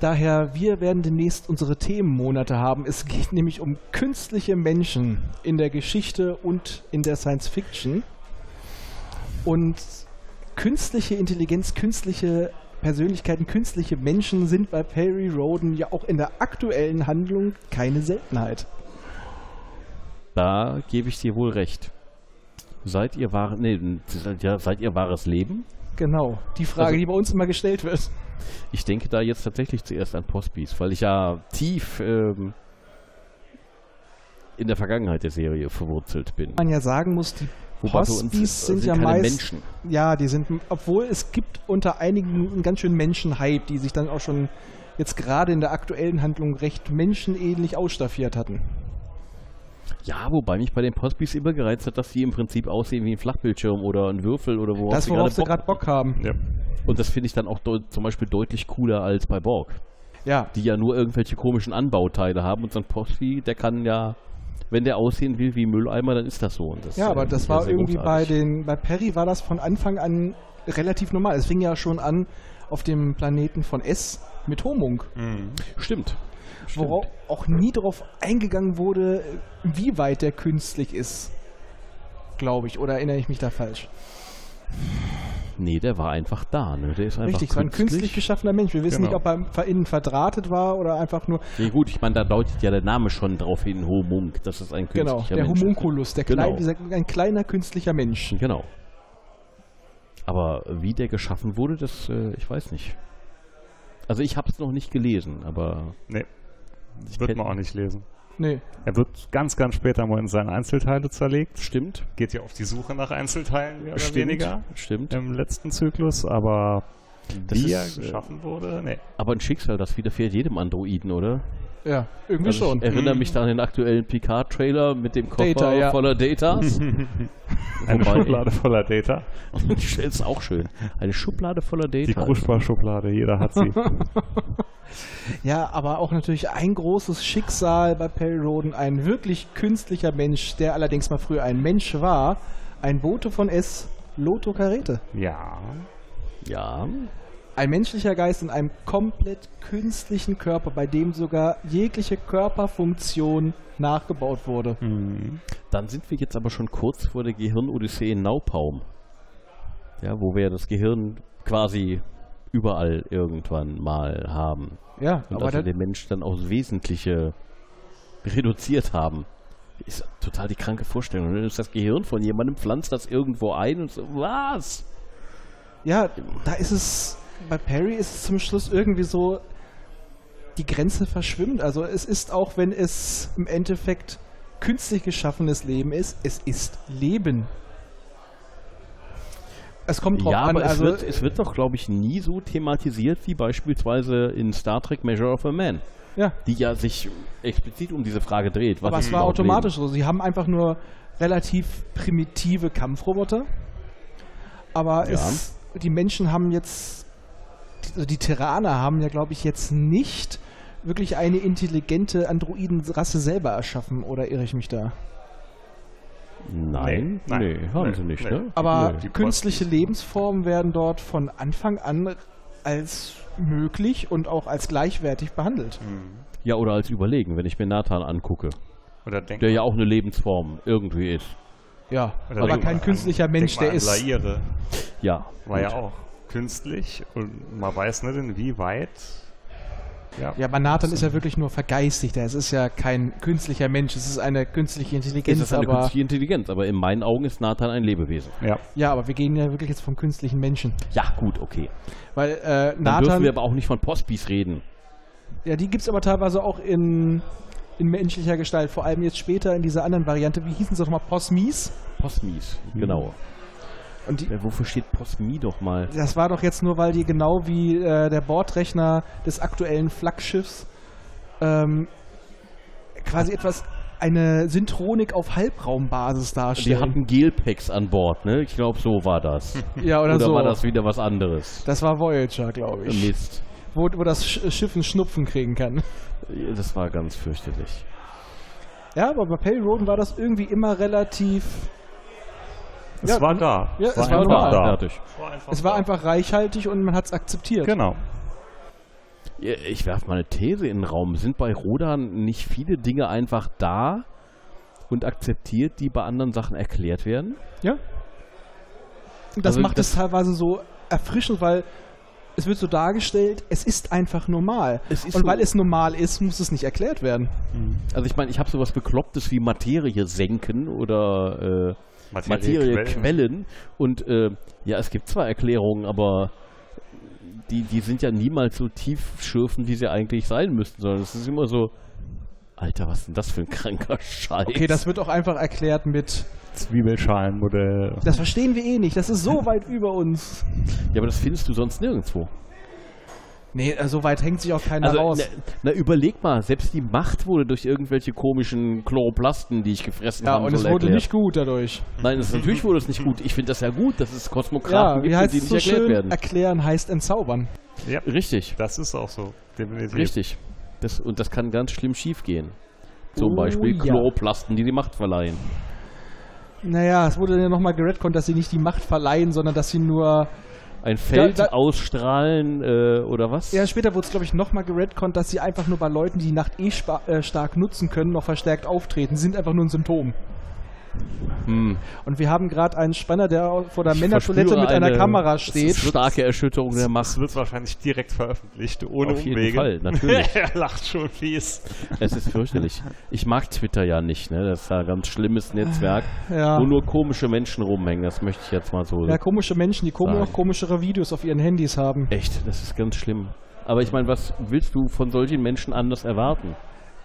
Daher, wir werden demnächst unsere Themenmonate haben. Es geht nämlich um künstliche Menschen in der Geschichte und in der Science Fiction. Und künstliche Intelligenz, künstliche Persönlichkeiten, künstliche Menschen sind bei Perry Roden ja auch in der aktuellen Handlung keine Seltenheit.
Da gebe ich dir wohl recht. Seid ihr wahre, nee, seid, ihr wahres Leben?
Genau, die Frage,
Also-
die bei uns immer gestellt wird.
Ich denke da jetzt tatsächlich zuerst an Postbis, weil ich ja tief ähm, in der Vergangenheit der Serie verwurzelt bin.
Man ja sagen muss, die Postbis
äh,
sind, ja meist
Menschen.
Ja, die sind, obwohl es gibt unter einigen einen ganz schön Menschenhype, die sich dann auch schon jetzt gerade in der aktuellen Handlung recht menschenähnlich ausstaffiert hatten.
Ja, wobei mich bei den Postbis immer gereizt hat, dass sie im Prinzip aussehen wie ein Flachbildschirm oder ein Würfel oder worauf
das, worauf sie
gerade
gerade Bock haben.
Ja.
Und das finde ich dann auch zum Beispiel deutlich cooler als bei Borg,
Ja,
die ja nur irgendwelche komischen Anbauteile haben und so ein Postbi, der kann ja, wenn der aussehen will wie Mülleimer, dann ist das so. Und das,
ja, aber
äh,
das war irgendwie bei
großartig.
den, bei Perry war das von Anfang an relativ normal. Es fing ja schon an auf dem Planeten von S mit Homung,
Stimmt.
Worauf auch nie darauf eingegangen wurde, wie weit der künstlich ist. Glaube ich, oder erinnere ich mich da falsch?
Nee, der war einfach da, ne? Der ist einfach
Richtig, es war ein künstlich geschaffener Mensch. Wir wissen
Genau.
nicht, ob er innen verdrahtet war oder einfach nur.
Nee, gut, ich meine, da deutet ja der Name schon drauf hin, Homunk, das ist ein
Genau,
künstlicher
der
Mensch.
Homunculus, der
Genau.
klein, dieser, ein kleiner künstlicher Mensch.
Genau. Aber wie der geschaffen wurde, das, äh, ich weiß nicht. Also ich habe es noch nicht gelesen, aber
Nee,
ich
wird
kenn-
man auch nicht lesen.
Nee,
Er wird ganz, ganz später mal in seine Einzelteile zerlegt.
Stimmt,
Geht ja auf die Suche nach Einzelteilen mehr oder
stimmt,
weniger
stimmt.
im letzten Zyklus, aber
Das
wie
ist,
er
äh,
geschaffen wurde, nee.
Aber ein Schicksal, das widerfährt jedem Androiden, oder?
Ja, irgendwie
Also
schon.
Ich erinnere
Mhm.
mich da an den aktuellen Picard-Trailer mit dem Koffer
Data, ja.
voller Datas.
Eine
Wobei-
Schublade voller Data.
das ist auch schön. Eine Schublade voller
Die
Datas.
Kruschbar-Schublade, jeder hat sie.
Ja, aber auch natürlich ein großes Schicksal bei Perry Roden, ein wirklich künstlicher Mensch, der allerdings mal früher ein Mensch war, ein Bote von S, Loto Carete.
ja.
Ja,
Ein menschlicher Geist in einem komplett künstlichen Körper, bei dem sogar jegliche Körperfunktion nachgebaut wurde.
Mhm.
dann sind wir jetzt aber schon kurz vor der Gehirnodyssee in Naupaum. Ja, wo wir das Gehirn quasi überall irgendwann mal haben.
Ja,
Und
aber
dass wir
da,
den Menschen dann aufs Wesentliche reduziert haben. Ist total die kranke Vorstellung. Dann ist das Gehirn von jemandem, pflanzt das irgendwo ein und so, was?
ja, da ist es, bei Perry ist es zum Schluss irgendwie so, die Grenze verschwimmt. Also es ist auch, wenn es im Endeffekt künstlich geschaffenes Leben ist, es ist Leben. Es kommt drauf
Ja,
an,
aber es,
also
wird, es wird doch, glaube ich, nie so thematisiert wie beispielsweise in Star Trek Measure of a Man,
ja,
die ja sich explizit um diese Frage dreht. Was
aber es war automatisch so. Sie haben einfach nur relativ primitive Kampfroboter, aber
Ja.
es, die Menschen haben jetzt, also die Terraner haben ja, glaube ich, jetzt nicht wirklich eine intelligente Androidenrasse selber erschaffen, oder irre ich mich da?
Leben? Nein,
Nee,
nee,
nein,
haben
nee,
sie nicht,
nee.
ne?
Aber
die
künstliche. Lebensformen werden dort von Anfang an als möglich und auch als gleichwertig behandelt.
Ja, oder als Überlegen, wenn ich mir Nathan angucke,
Oder denk
der ja auch eine Lebensform irgendwie ist.
Ja,
oder
aber kein künstlicher
an,
Mensch,
denk mal
der
an
ist.
Laire.
Ja,
War ja
gut.
auch künstlich und man weiß nicht, inwieweit. Ja,
Ja, aber Nathan ist ja wirklich nur vergeistigt. Es ist ja kein künstlicher Mensch, es ist eine künstliche
Es
Intelligenz.
ist eine
aber,
künstliche Intelligenz, aber in meinen Augen ist Nathan ein Lebewesen.
ja.
ja, aber wir gehen ja wirklich jetzt vom künstlichen Menschen.
Ja, gut, okay.
Weil äh,
Dann dürfen
Nathan,
wir aber auch nicht von Postbis reden.
ja, die gibt es aber teilweise auch in, in menschlicher Gestalt. Vor allem jetzt später in dieser anderen Variante. Wie hießen sie doch mal? Posmis?
Postmis, genau.
Und die,
Ja, wofür steht Postmi doch mal?
Das war doch jetzt nur, weil die genau wie äh, der Bordrechner des aktuellen Flaggschiffs ähm, quasi etwas eine Syntronik auf Halbraumbasis
Die
darstellen.
hatten Gelpacks an Bord, ne? Ich glaube, so war das.
ja, oder,
Oder
so.
war das wieder was anderes?
das war Voyager, glaube ich.
Mist.
Wo, wo das Sch Schiff einen Schnupfen kriegen kann.
Das war ganz fürchterlich.
Ja, aber bei Perry Roden war das irgendwie immer relativ.
Es
Ja,
war da.
ja, es war
einfach
normal.
da.
Fertig.
Es war einfach reichhaltig und man hat es akzeptiert.
Genau.
Ja, Ich werfe mal eine These in den Raum. Sind bei Rodan nicht viele Dinge einfach da und akzeptiert, die bei anderen Sachen erklärt werden?
Ja. Und das
Also
macht
das-
es teilweise so erfrischend, weil es wird so dargestellt, es ist einfach normal.
Es ist
und
so-
weil es normal ist, muss es nicht erklärt werden.
Also ich meine, ich habe sowas Beklopptes wie Materie senken oder äh, Materie quellen. Und äh, ja, es gibt zwar Erklärungen, aber die, die sind ja niemals so tiefschürfend, wie sie eigentlich sein müssten, sondern es ist immer so, Alter, was ist denn das für ein kranker Scheiß?
Okay, das wird auch einfach erklärt mit,
Zwiebelschalenmodell.
das verstehen wir eh nicht, das ist so weit über uns.
ja, aber das findest du sonst nirgendwo.
Nee, äh, so weit hängt sich auch keiner
Also,
raus.
na, na, überleg mal, selbst die Macht wurde durch irgendwelche komischen Chloroplasten, die ich gefressen
ja,
habe,
und es
wohl
wurde
erklärt.
nicht gut dadurch.
Nein, es, natürlich wurde es nicht gut. Ich finde das ja gut, dass es
Ja,
Kosmokraten
wie
gibt,
heißt
die nicht
so
erklärt
schön?
werden.
Erklären heißt entzaubern.
Ja,
Richtig,
das ist auch so. Definitiv.
richtig. Das, und das kann ganz schlimm schief gehen. Zum
Oh,
Beispiel
ja.
Chloroplasten, die die Macht verleihen.
Naja, es wurde ja nochmal geredconnt, dass sie nicht die Macht verleihen, sondern dass sie nur.
Ein Feld
da-
ausstrahlen äh, oder was?
Ja, später wurde es, glaube ich, nochmal geredconnt, dass sie einfach nur bei Leuten, die die Nacht eh äh, stark nutzen können, noch verstärkt auftreten. Sie sind einfach nur ein Symptom.
Hm.
Und wir haben gerade einen Spanner, der vor der
Ich
Männertoilette mit einer
eine-
Kamera steht.
ist starke Erschütterung der Macht.
Das wird wahrscheinlich direkt veröffentlicht, ohne
Auf jeden
Umwege.
Fall, natürlich.
er lacht schon fies.
Es ist fürchterlich. Ich mag Twitter ja nicht, ne? Das ist ja ein ganz schlimmes Netzwerk,
Ja.
wo nur komische Menschen rumhängen. Das möchte ich jetzt mal so.
ja, komische Menschen, die kom
Sagen.
noch komischere Videos auf ihren Handys haben.
Echt, das ist ganz schlimm. Aber ich meine, was willst du von solchen Menschen anders erwarten?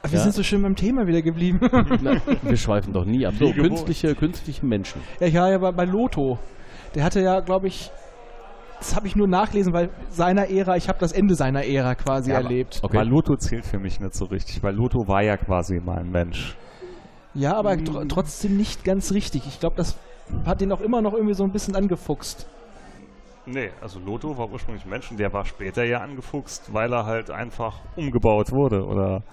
Wir
Ja.
sind so schön beim Thema wieder geblieben.
Na, wir schweifen doch nie ab. So, künstliche, künstliche Menschen.
ja, ja, ja, bei, bei Lotto. Der hatte ja, glaube ich, das habe ich nur nachlesen, weil seiner Ära, ich habe das Ende seiner Ära quasi
Ja, aber-
erlebt.
Okay.
Weil Lotto zählt für mich nicht so richtig, weil Lotto war ja quasi mal ein Mensch.
Ja, aber tr trotzdem nicht ganz richtig. Ich glaube, das hat ihn auch immer noch irgendwie so ein bisschen angefuchst.
Nee, also Lotto war ursprünglich ein Mensch und der war später ja angefuchst, weil er halt einfach umgebaut wurde oder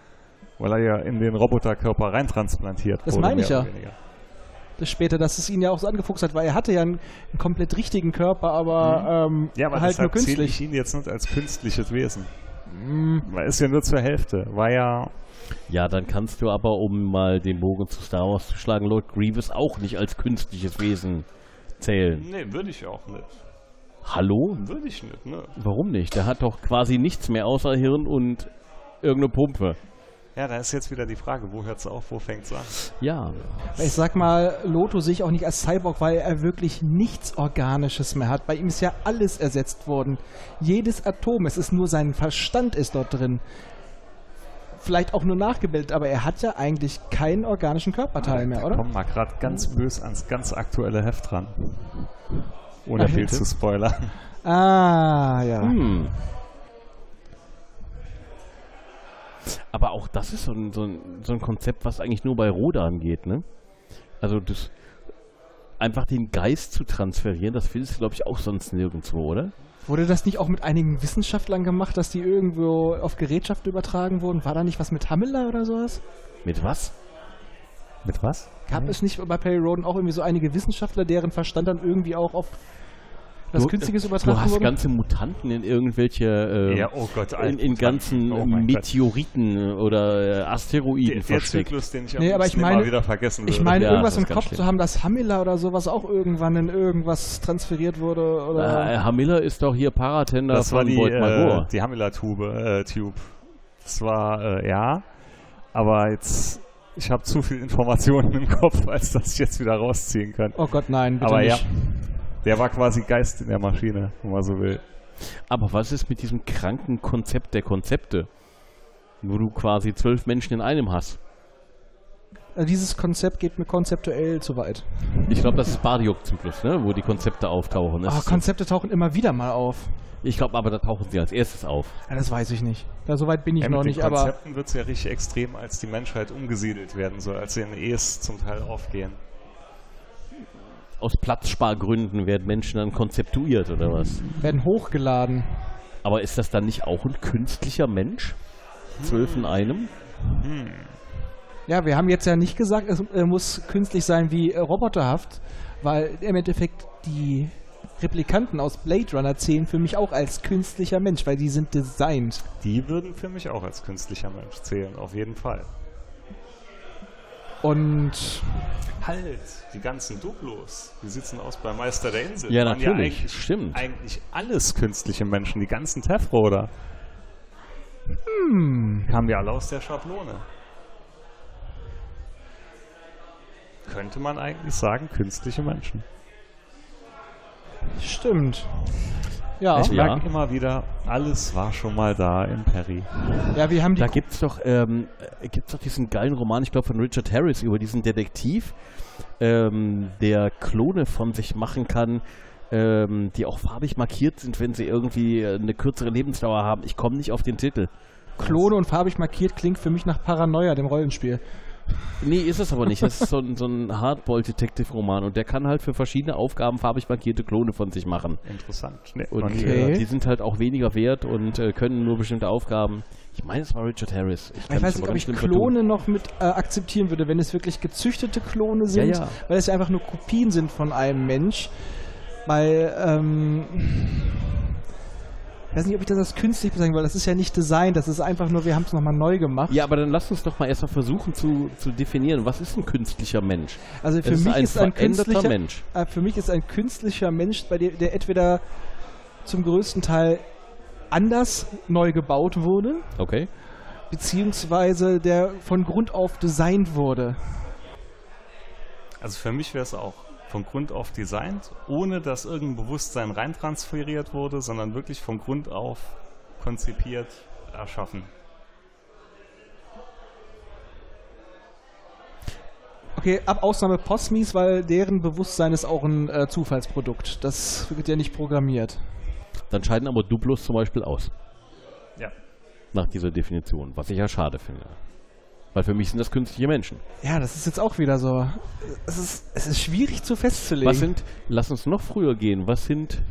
weil er ja in den Roboterkörper reintransplantiert
Das
wurde.
meine ich ja. Das später, dass es ihn ja auch so angefuchst hat, weil er hatte ja einen, einen komplett richtigen Körper, aber ähm,
Ja, aber
halt nur
deshalb zähle
künstlich.
ich ihn jetzt nicht als künstliches Wesen. Weil ist ja nur zur Hälfte. War ja.
Ja, dann kannst du aber, um mal den Bogen zu Star Wars zu schlagen, Lord Grievous auch nicht als künstliches Wesen zählen.
Nee, würde ich auch nicht.
Hallo?
Würde ich nicht, ne?
Warum nicht? Der hat doch quasi nichts mehr außer Hirn und irgendeine Pumpe.
Ja, da ist jetzt wieder die Frage, wo hört's auf, wo fängt's an?
Ja.
Ich sag mal, Loto sehe ich auch nicht als Cyborg, weil er wirklich nichts Organisches mehr hat. Bei ihm ist ja alles ersetzt worden. Jedes Atom, es ist nur sein Verstand ist dort drin. Vielleicht auch nur nachgebildet, aber er hat ja eigentlich keinen organischen Körperteil mehr, oder?
Komm mal gerade ganz bös ans ganz aktuelle Heft ran. Ohne
Ach,
viel zu spoilern.
Ah, ja.
Hm. Aber auch das ist so ein, so, ein, so ein Konzept, was eigentlich nur bei Rodan geht, ne? Also das einfach den Geist zu transferieren, das findest du, glaube ich, auch sonst nirgendwo, oder?
Wurde das nicht auch mit einigen Wissenschaftlern gemacht, dass die irgendwo auf Gerätschaft übertragen wurden? War da nicht was mit Hamiller oder sowas?
Mit was?
Mit was?
Gab es nicht bei Perry Roden auch irgendwie so einige Wissenschaftler, deren Verstand dann irgendwie auch auf was
Du-
Künstliches
Du
übertragen
hast
wurde?
ganze Mutanten in irgendwelche äh,
Ja, oh Gott,
in, in ganzen
Oh mein Gott.
Meteoriten oder äh, Asteroiden
Der, der
versteckt.
Zyklus, den ich am
Nee, aber ich meine-
wieder vergessen würde.
Ich meine,
Ja,
irgendwas im Kopf
schlimm.
zu haben, dass Hamiller oder sowas auch irgendwann in irgendwas transferiert wurde. Oder
Äh, Hamilla ist doch hier Paratender
das war
von
die,
Boyd
äh,
Magor.
die Hamila-Tube. Äh, Tube. Das war, äh, ja. Aber jetzt, ich habe zu viel Informationen im Kopf, als dass ich jetzt wieder rausziehen kann.
oh Gott, nein, bitte
Aber ja,
nicht.
Der war quasi Geist in der Maschine, wenn man so will.
Aber was ist mit diesem kranken Konzept der Konzepte? Wo du quasi zwölf Menschen in einem hast.
Also dieses Konzept geht mir konzeptuell zu weit.
Ich glaube, das ist Bardiok-Zyklus, ne? wo die Konzepte auftauchen. Das
Ah,
ist-
Konzepte tauchen immer wieder mal auf.
ich glaube aber, da tauchen sie als erstes auf.
Ja, das weiß ich nicht. Da so weit bin ich
Ja,
noch
mit
nicht,
den
aber
Konzepten wird es ja richtig extrem, als die Menschheit umgesiedelt werden soll, als sie in E's zum Teil aufgehen.
Aus Platzspargründen werden Menschen dann konzeptuiert oder was?
werden hochgeladen.
Aber ist das dann nicht auch ein künstlicher Mensch? Zwölf in einem?
Ja, wir haben jetzt ja nicht gesagt, es muss künstlich sein wie äh, roboterhaft, weil im Endeffekt die Replikanten aus Blade Runner zählen für mich auch als künstlicher Mensch, weil die sind designt.
Die würden für mich auch als künstlicher Mensch zählen, auf jeden Fall.
Und
Halt, die ganzen Duplos. Wie sieht's denn aus bei Meister der Insel?
Ja, natürlich,
eigentlich,
stimmt.
Eigentlich alles künstliche Menschen, die ganzen Tefroder. Hm. Kamen ja alle aus der Schablone. Könnte man eigentlich sagen, künstliche Menschen.
stimmt. Ja,
Ich
Ja.
merke immer wieder, alles war schon mal da im Perry.
ja, wir haben die
Da gibt es doch, ähm, äh, gibt's doch diesen geilen Roman, ich glaube von Richard Harris, über diesen Detektiv, ähm, der Klone von sich machen kann, ähm, die auch farbig markiert sind, wenn sie irgendwie äh, eine kürzere Lebensdauer haben. Ich komme nicht auf den Titel.
Klone und farbig markiert klingt für mich nach Paranoia, dem Rollenspiel.
Nee, ist es aber nicht. Das ist so ein, so ein Hardball-Detective-Roman und der kann halt für verschiedene Aufgaben farbig markierte Klone von sich machen.
Interessant. Nee,
Und
Okay.
äh, die sind halt auch weniger wert und äh, können nur bestimmte Aufgaben. Ich meine, es war Richard Harris.
Ich
kann
weiß nicht, ob ich Klone noch mit äh, akzeptieren würde, wenn es wirklich gezüchtete Klone sind,
ja.
weil es ja einfach nur Kopien sind von einem Mensch. Weil, ähm, ich weiß nicht, ob ich das als künstlich bezeichnen will, das ist ja nicht Design, das ist einfach nur, wir haben es nochmal neu gemacht.
Ja, aber dann lass uns doch mal erstmal versuchen zu, zu definieren, was ist ein künstlicher Mensch?
also für
Es ist
mich
ein
ist ein künstlicher
Mensch.
Äh, für mich ist ein künstlicher Mensch, bei dem, der entweder zum größten Teil anders neu gebaut wurde,
Okay.
beziehungsweise der von Grund auf designt wurde.
Also für mich wäre es auch von Grund auf designt, ohne dass irgendein Bewusstsein reintransferiert wurde, sondern wirklich von Grund auf konzipiert, erschaffen.
Okay, ab Ausnahme Posmis, weil deren Bewusstsein ist auch ein äh, Zufallsprodukt. Das wird ja nicht programmiert.
Dann scheiden aber Duplos zum Beispiel aus,
Ja.
nach dieser Definition, was ich ja schade finde. Weil für mich sind das künstliche Menschen.
Ja, das ist jetzt auch wieder so. Es ist, es ist schwierig zu festzulegen.
Was sind, lass uns noch früher gehen, was sind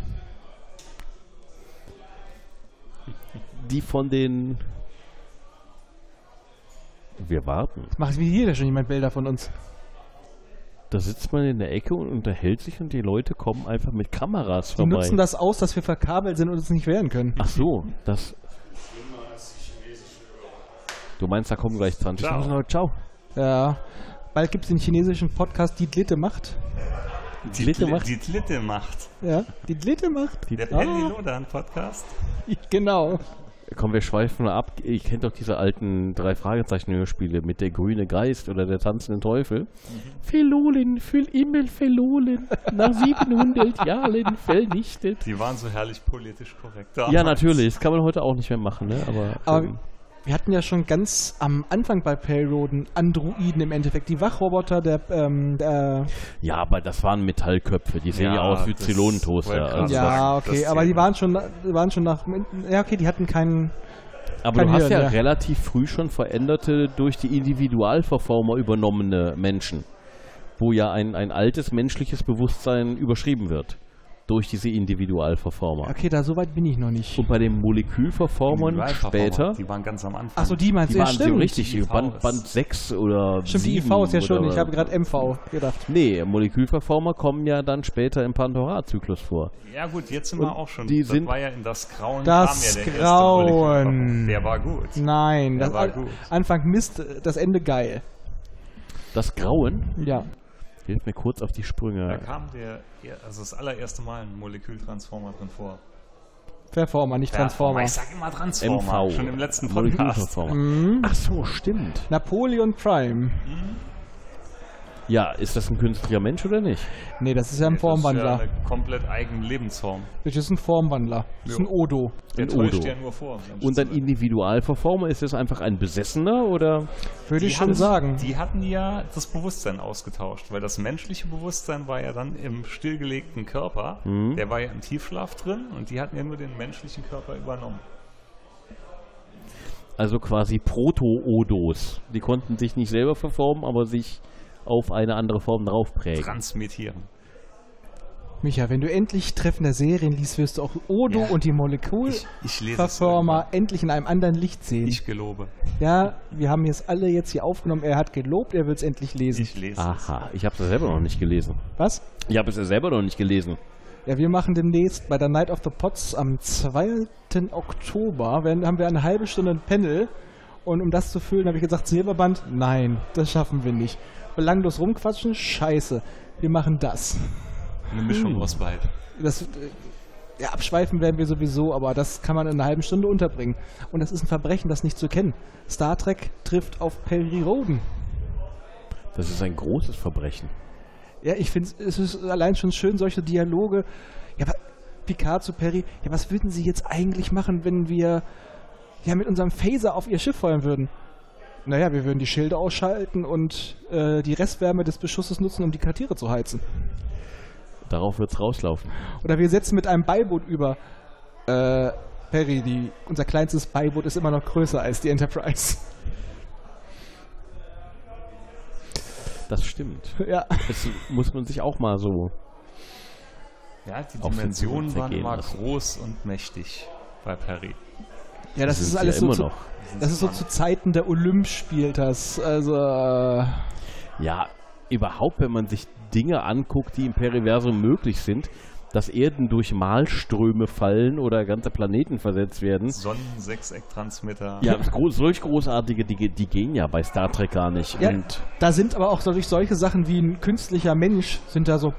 die von den... Wir warten.
Macht wie jeder schon jemand Bilder von uns.
Da sitzt man in der Ecke und unterhält sich und die Leute kommen einfach mit Kameras
Die
vorbei.
nutzen das aus, dass wir verkabelt sind und uns nicht wehren können.
Ach so, das... Du meinst, da kommen gleich 20.
Ciao.
Ciao.
Ja. Bald gibt es den chinesischen Podcast Die Dritte Macht.
Die Litte
Tli-
macht...
Die Tlitte macht.
Ja, die Dritte Macht.
Die,
Der Penny Lodan Podcast.
Genau.
Komm, wir schweifen mal ab. Ihr kennt doch diese alten drei Fragezeichen-Hörspiele mit der grüne Geist oder der tanzende Teufel. Felolen, für immer Felolen, nach 700 Jahren vernichtet.
Die waren so herrlich politisch korrekt.
Ja,
damals.
natürlich. Das kann man heute auch nicht mehr machen, ne? Aber,
Aber
ähm,
wir hatten ja schon ganz am Anfang bei Payroad Androiden im Endeffekt. Die Wachroboter der, ähm, der
ja, aber das waren Metallköpfe. Die sehen ja,
Ja,
aus wie Zylonentoaster. Also.
Ja, okay, aber die waren schon, waren schon nach. Ja, okay, die hatten keinen.
Aber
Kein
du hast
Hirn,
ja,
ja.
relativ früh schon veränderte, durch die Individualverformer übernommene Menschen, wo ja ein, ein altes menschliches Bewusstsein überschrieben wird. Durch diese Individualverformer.
Okay, da so weit bin ich noch nicht.
Und bei den Molekülverformern später,
Die waren ganz am Anfang.
Achso, die meinst
die
du, ja,
waren so
stimmt.
richtig,
IVs.
Band, Band 6 oder
Stimmt, die
7
IV ist ja schon, ich habe gerade MV gedacht.
Nee, Molekülverformer kommen ja dann später im Pandora-Zyklus vor.
Ja gut, jetzt sind wir
Und
auch schon.
die
das
sind-
war ja in das Grauen.
Das
kam ja der
Grauen.
Der war gut.
Nein,
Der
das
war gut.
Anfang Mist, das Ende geil.
Das Grauen,
Ja.
Hilft mir kurz auf die
Da
Sprünge.
kam der, also das allererste Mal ein Molekültransformer drin vor.
Performer, nicht Transformer.
Ich sag immer Transformer.
MV.
Schon im letzten Podcast.
Molekülverformer. Ach so, stimmt.
Napoleon Prime.
Ja, ist das ein künstlicher Mensch oder nicht?
Nee, das ist ja ein Formwandler.
Das ist ja eine komplett eigene Lebensform.
Das ist ein Formwandler. Das ist ein Odo.
Der
Ein
täuscht
Odo.
ja nur vor.
Und ein. Individualverformer, ist das einfach ein Besessener oder?
Würde ich schon sagen.
Die hatten ja das Bewusstsein ausgetauscht, weil das menschliche Bewusstsein war ja dann im stillgelegten Körper.
Mhm.
Der war ja im Tiefschlaf drin und die hatten ja nur den menschlichen Körper übernommen.
Also quasi Proto-Odos. Die konnten sich nicht selber verformen, aber sich auf eine andere Form draufprägen.
Transmitieren.
Micha, wenn du endlich Treffen der Serien liest, wirst du auch Odo
Ja.
und die Molekülverformer endlich in einem anderen Licht sehen.
Ich gelobe.
ja, wir haben jetzt alle jetzt hier aufgenommen. Er hat gelobt, er wird es endlich lesen.
Ich lese es.
Aha, ich habe es ja selber noch nicht gelesen.
Was?
Ich habe es ja selber noch nicht gelesen.
Ja, wir machen demnächst bei der Night of the Pots am 2. Oktober, werden, haben wir eine halbe Stunde ein Panel. Und um das zu füllen, habe ich gesagt, Silberband, nein, das schaffen wir nicht. Belanglos rumquatschen, scheiße. Wir machen das.
Eine Mischung aus beiden.
das äh, ja, abschweifen werden wir sowieso, aber das kann man in einer halben Stunde unterbringen. Und das ist ein Verbrechen, das nicht zu kennen. Star Trek trifft auf Perry Roden.
Das ist ein großes Verbrechen.
Ja, ich finde es ist allein schon schön, solche Dialoge. Ja, Picard zu Perry, ja, was würden Sie jetzt eigentlich machen, wenn wir ja mit unserem Phaser auf Ihr Schiff feuern würden? Naja, wir würden die Schilde ausschalten und äh, die Restwärme des Beschusses nutzen, um die Quartiere zu heizen.
Darauf wird's rauslaufen.
Oder wir setzen mit einem Beiboot über. Äh, Perry, die, unser kleinstes Beiboot ist immer noch größer als die Enterprise.
Das stimmt.
ja.
Das muss man sich auch mal so.
Ja, die Dimensionen waren immer
lassen.
groß und mächtig bei Perry.
Ja, das
sind
ist alles
ja
so
immer
zu,
noch.
Das ist so zu Zeiten der Olymp spielt das. Also äh,
Ja, überhaupt, wenn man sich Dinge anguckt, die im Periversum möglich sind, dass Erden durch Malströme fallen oder ganze Planeten versetzt werden.
Sonnensechsecktransmitter.
Ja, gro solch großartige, die, die gehen ja bei Star Trek gar nicht.
Ja,
Und
da sind aber auch durch solche Sachen wie ein künstlicher Mensch sind da so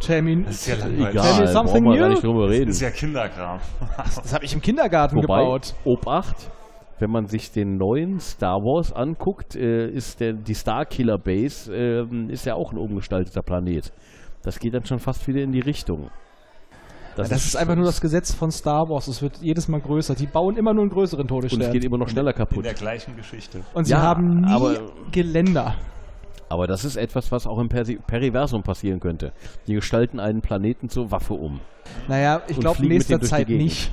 Termin.
Das ist ja
Das,
langweilig.
egal,
something
brauchen wir gar
new?
nicht drüber reden.
ist ja Kinderkram.
habe ich im Kindergarten
Wobei,
gebaut.
Obacht, wenn man sich den neuen Star Wars anguckt, äh, ist der, die Starkiller Base ähm, ist ja auch ein umgestalteter Planet. Das geht dann schon fast wieder in die Richtung.
Das, ist, einfach nur das Gesetz von Star Wars. Es wird jedes Mal größer. Die bauen immer nur einen größeren
Und es
Todesstern.
geht immer noch schneller
In
kaputt.
der gleichen Geschichte.
Und sie
Ja,
haben nie
aber-
Geländer.
Aber das ist etwas, was auch im Persi Periversum passieren könnte. Die gestalten einen Planeten zur Waffe um.
Naja, ich glaube in nächster Zeit nicht.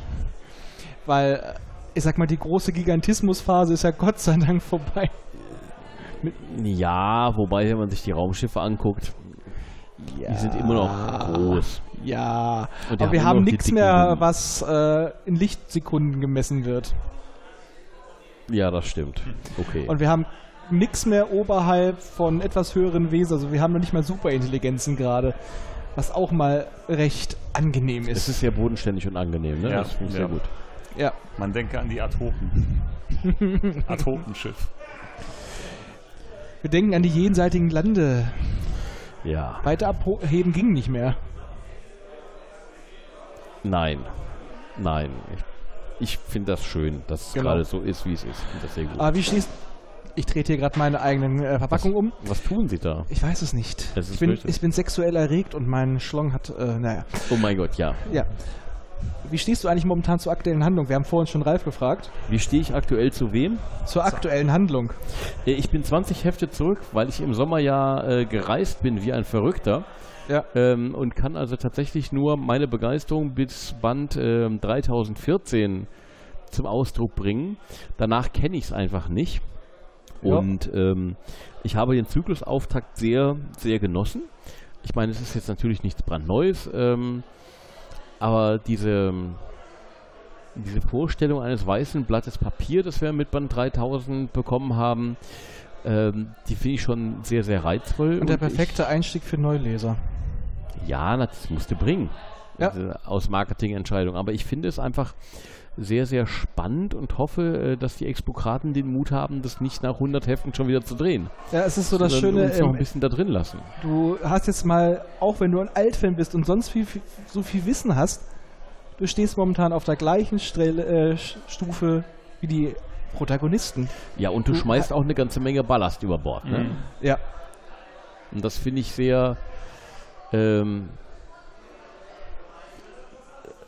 Weil, äh, ich sag mal, die große Gigantismusphase ist ja Gott sei Dank vorbei.
Ja, wobei, wenn man sich die Raumschiffe anguckt,
Ja.
die sind immer noch groß.
Ja, aber wir haben nichts mehr, was äh, in Lichtsekunden gemessen wird.
Ja, das stimmt. Okay.
Und wir haben nichts mehr oberhalb von etwas höheren Wesen. Also wir haben noch nicht mal Superintelligenzen gerade. Was auch mal recht angenehm
es
ist.
ist sehr bodenständig und angenehm, ne?
Ja,
das finde ich
ja.
sehr gut.
Ja.
Man denke an die Atopen. Atopenschiff.
Wir denken an die jenseitigen Lande.
Ja.
Weiter abheben ging nicht mehr.
Nein. Nein. Ich, ich finde das schön, dass es
Genau.
gerade so ist, wie es ist. Das sehr gut.
Aber wie stehst Ich trete hier gerade meine eigenen äh, Verpackung um.
Was tun sie da?
Ich weiß es nicht. Ich, bin, ich bin sexuell erregt und mein Schlong hat, äh, naja.
Oh mein Gott, ja.
Ja. Wie stehst du eigentlich momentan zur aktuellen Handlung? Wir haben vorhin schon Ralf gefragt.
Wie stehe ich aktuell zu wem?
Zur aktuellen Handlung.
Äh, Ich bin 20 Hefte zurück, weil ich im Sommer ja äh, gereist bin wie ein Verrückter.
Ja.
Ähm, und kann also tatsächlich nur meine Begeisterung bis Band ähm, 3014 zum Ausdruck bringen. Danach kenne ich es einfach nicht.
Ja.
Und ähm, ich habe den Zyklusauftakt sehr, sehr genossen. Ich meine, es ist jetzt natürlich nichts brandneues, ähm, aber diese, diese Vorstellung eines weißen Blattes Papier, das wir mit Band 3000 bekommen haben, ähm, die finde ich schon sehr, sehr reizvoll.
Und der
ich-
perfekte Einstieg für Neuleser.
ja, das musste bringen.
Ja.
Diese Aus Marketingentscheidung. Aber ich finde es einfach sehr, sehr spannend und hoffe, äh, dass die Explokraten den Mut haben, das nicht nach 100 Heften schon wieder zu drehen.
Ja, es ist so das Schöne,
uns noch ein bisschen da drin lassen.
du hast jetzt mal, auch wenn du ein Altfan bist und sonst viel, viel, so viel Wissen hast, du stehst momentan auf der gleichen Strelle, äh, Stufe wie die Protagonisten.
Ja, und du
du-
schmeißt auch eine ganze Menge Ballast über Bord. Ne?
Ja.
Und das finde ich sehr, ähm,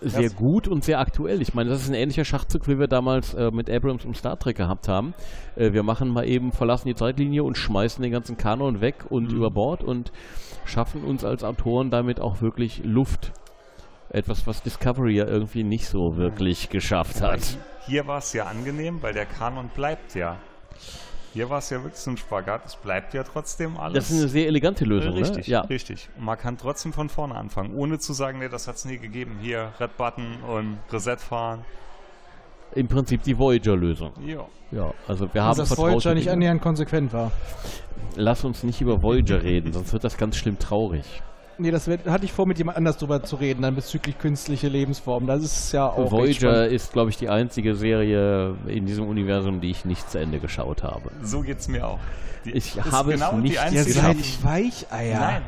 sehr
Das-
gut und sehr aktuell. Ich meine, das ist ein ähnlicher Schachzug, wie wir damals äh, mit Abrams und Star Trek gehabt haben. Äh, wir machen mal eben, verlassen die Zeitlinie und schmeißen den ganzen Kanon weg und über Bord und schaffen uns als Autoren damit auch wirklich Luft. Etwas, was Discovery ja irgendwie nicht so wirklich geschafft hat.
Hier war es ja angenehm, weil der Kanon bleibt ja. Hier war es ja wirklich so ein Spagat, es bleibt ja trotzdem alles.
Das ist eine sehr elegante Lösung,
richtig,
ne? Ja.
richtig. Und man kann trotzdem von vorne anfangen, ohne zu sagen, nee, das hat es nie gegeben. Hier, Red Button und Reset fahren.
Im Prinzip die Voyager-Lösung.
Ja.
Ja, also wir haben
dass Voyager nicht annähernd konsequent war.
Lass uns nicht über Voyager reden, sonst wird das ganz schlimm traurig.
Nee, das hatte ich vor, mit jemand anders drüber zu reden, dann bezüglich künstliche Lebensformen. Das ist ja auch.
Voyager ist, glaube ich, die einzige Serie in diesem Universum, die ich nicht zu Ende geschaut habe.
So geht's mir auch. Die,
Ich habe es
genau die
nicht
einzige,
geschafft.
die ich-
Weicheier.
Nein,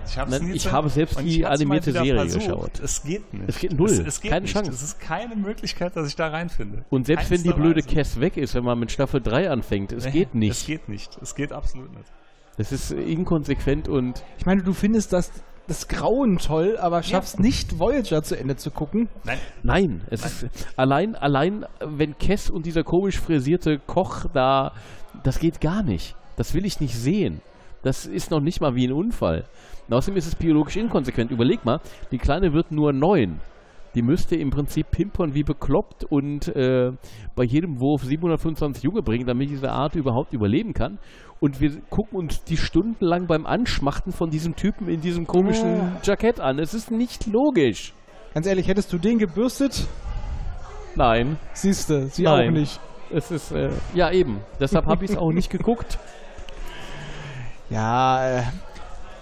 ich,
habe selbst die animierte Serie
versucht.
geschaut.
Es geht nicht.
Es geht null.
Es, es geht
Keine
nicht.
Chance.
Es ist keine Möglichkeit, dass ich da reinfinde.
Und selbst
Keines
wenn die blöde. Cass weg ist, wenn man mit Staffel 3 anfängt, es
Nee,
geht
Es
nicht.
geht nicht. Es geht absolut nicht.
Es ist inkonsequent und
Ich meine, du findest das, das Grauen toll, aber schaffst nicht, Voyager zu Ende zu gucken.
Nein,
nein, es ist allein, allein, wenn Cass und dieser komisch frisierte Koch da, das geht gar nicht. Das will ich nicht sehen. Das ist noch nicht mal wie ein Unfall. Und außerdem ist es biologisch inkonsequent. Überleg mal, die Kleine wird nur neun. Die müsste im Prinzip pimpern wie bekloppt und äh, bei jedem Wurf 725 Junge bringen, damit diese Art überhaupt überleben kann. Und wir gucken uns die stundenlang beim Anschmachten von diesem Typen in diesem komischen Jackett an. Es ist nicht logisch.
Ganz ehrlich, hättest du den gebürstet?
Nein,
Siehste, sie
Nein.
auch nicht.
es ist äh, ja eben. Deshalb habe ich es auch nicht geguckt.
Ja, äh,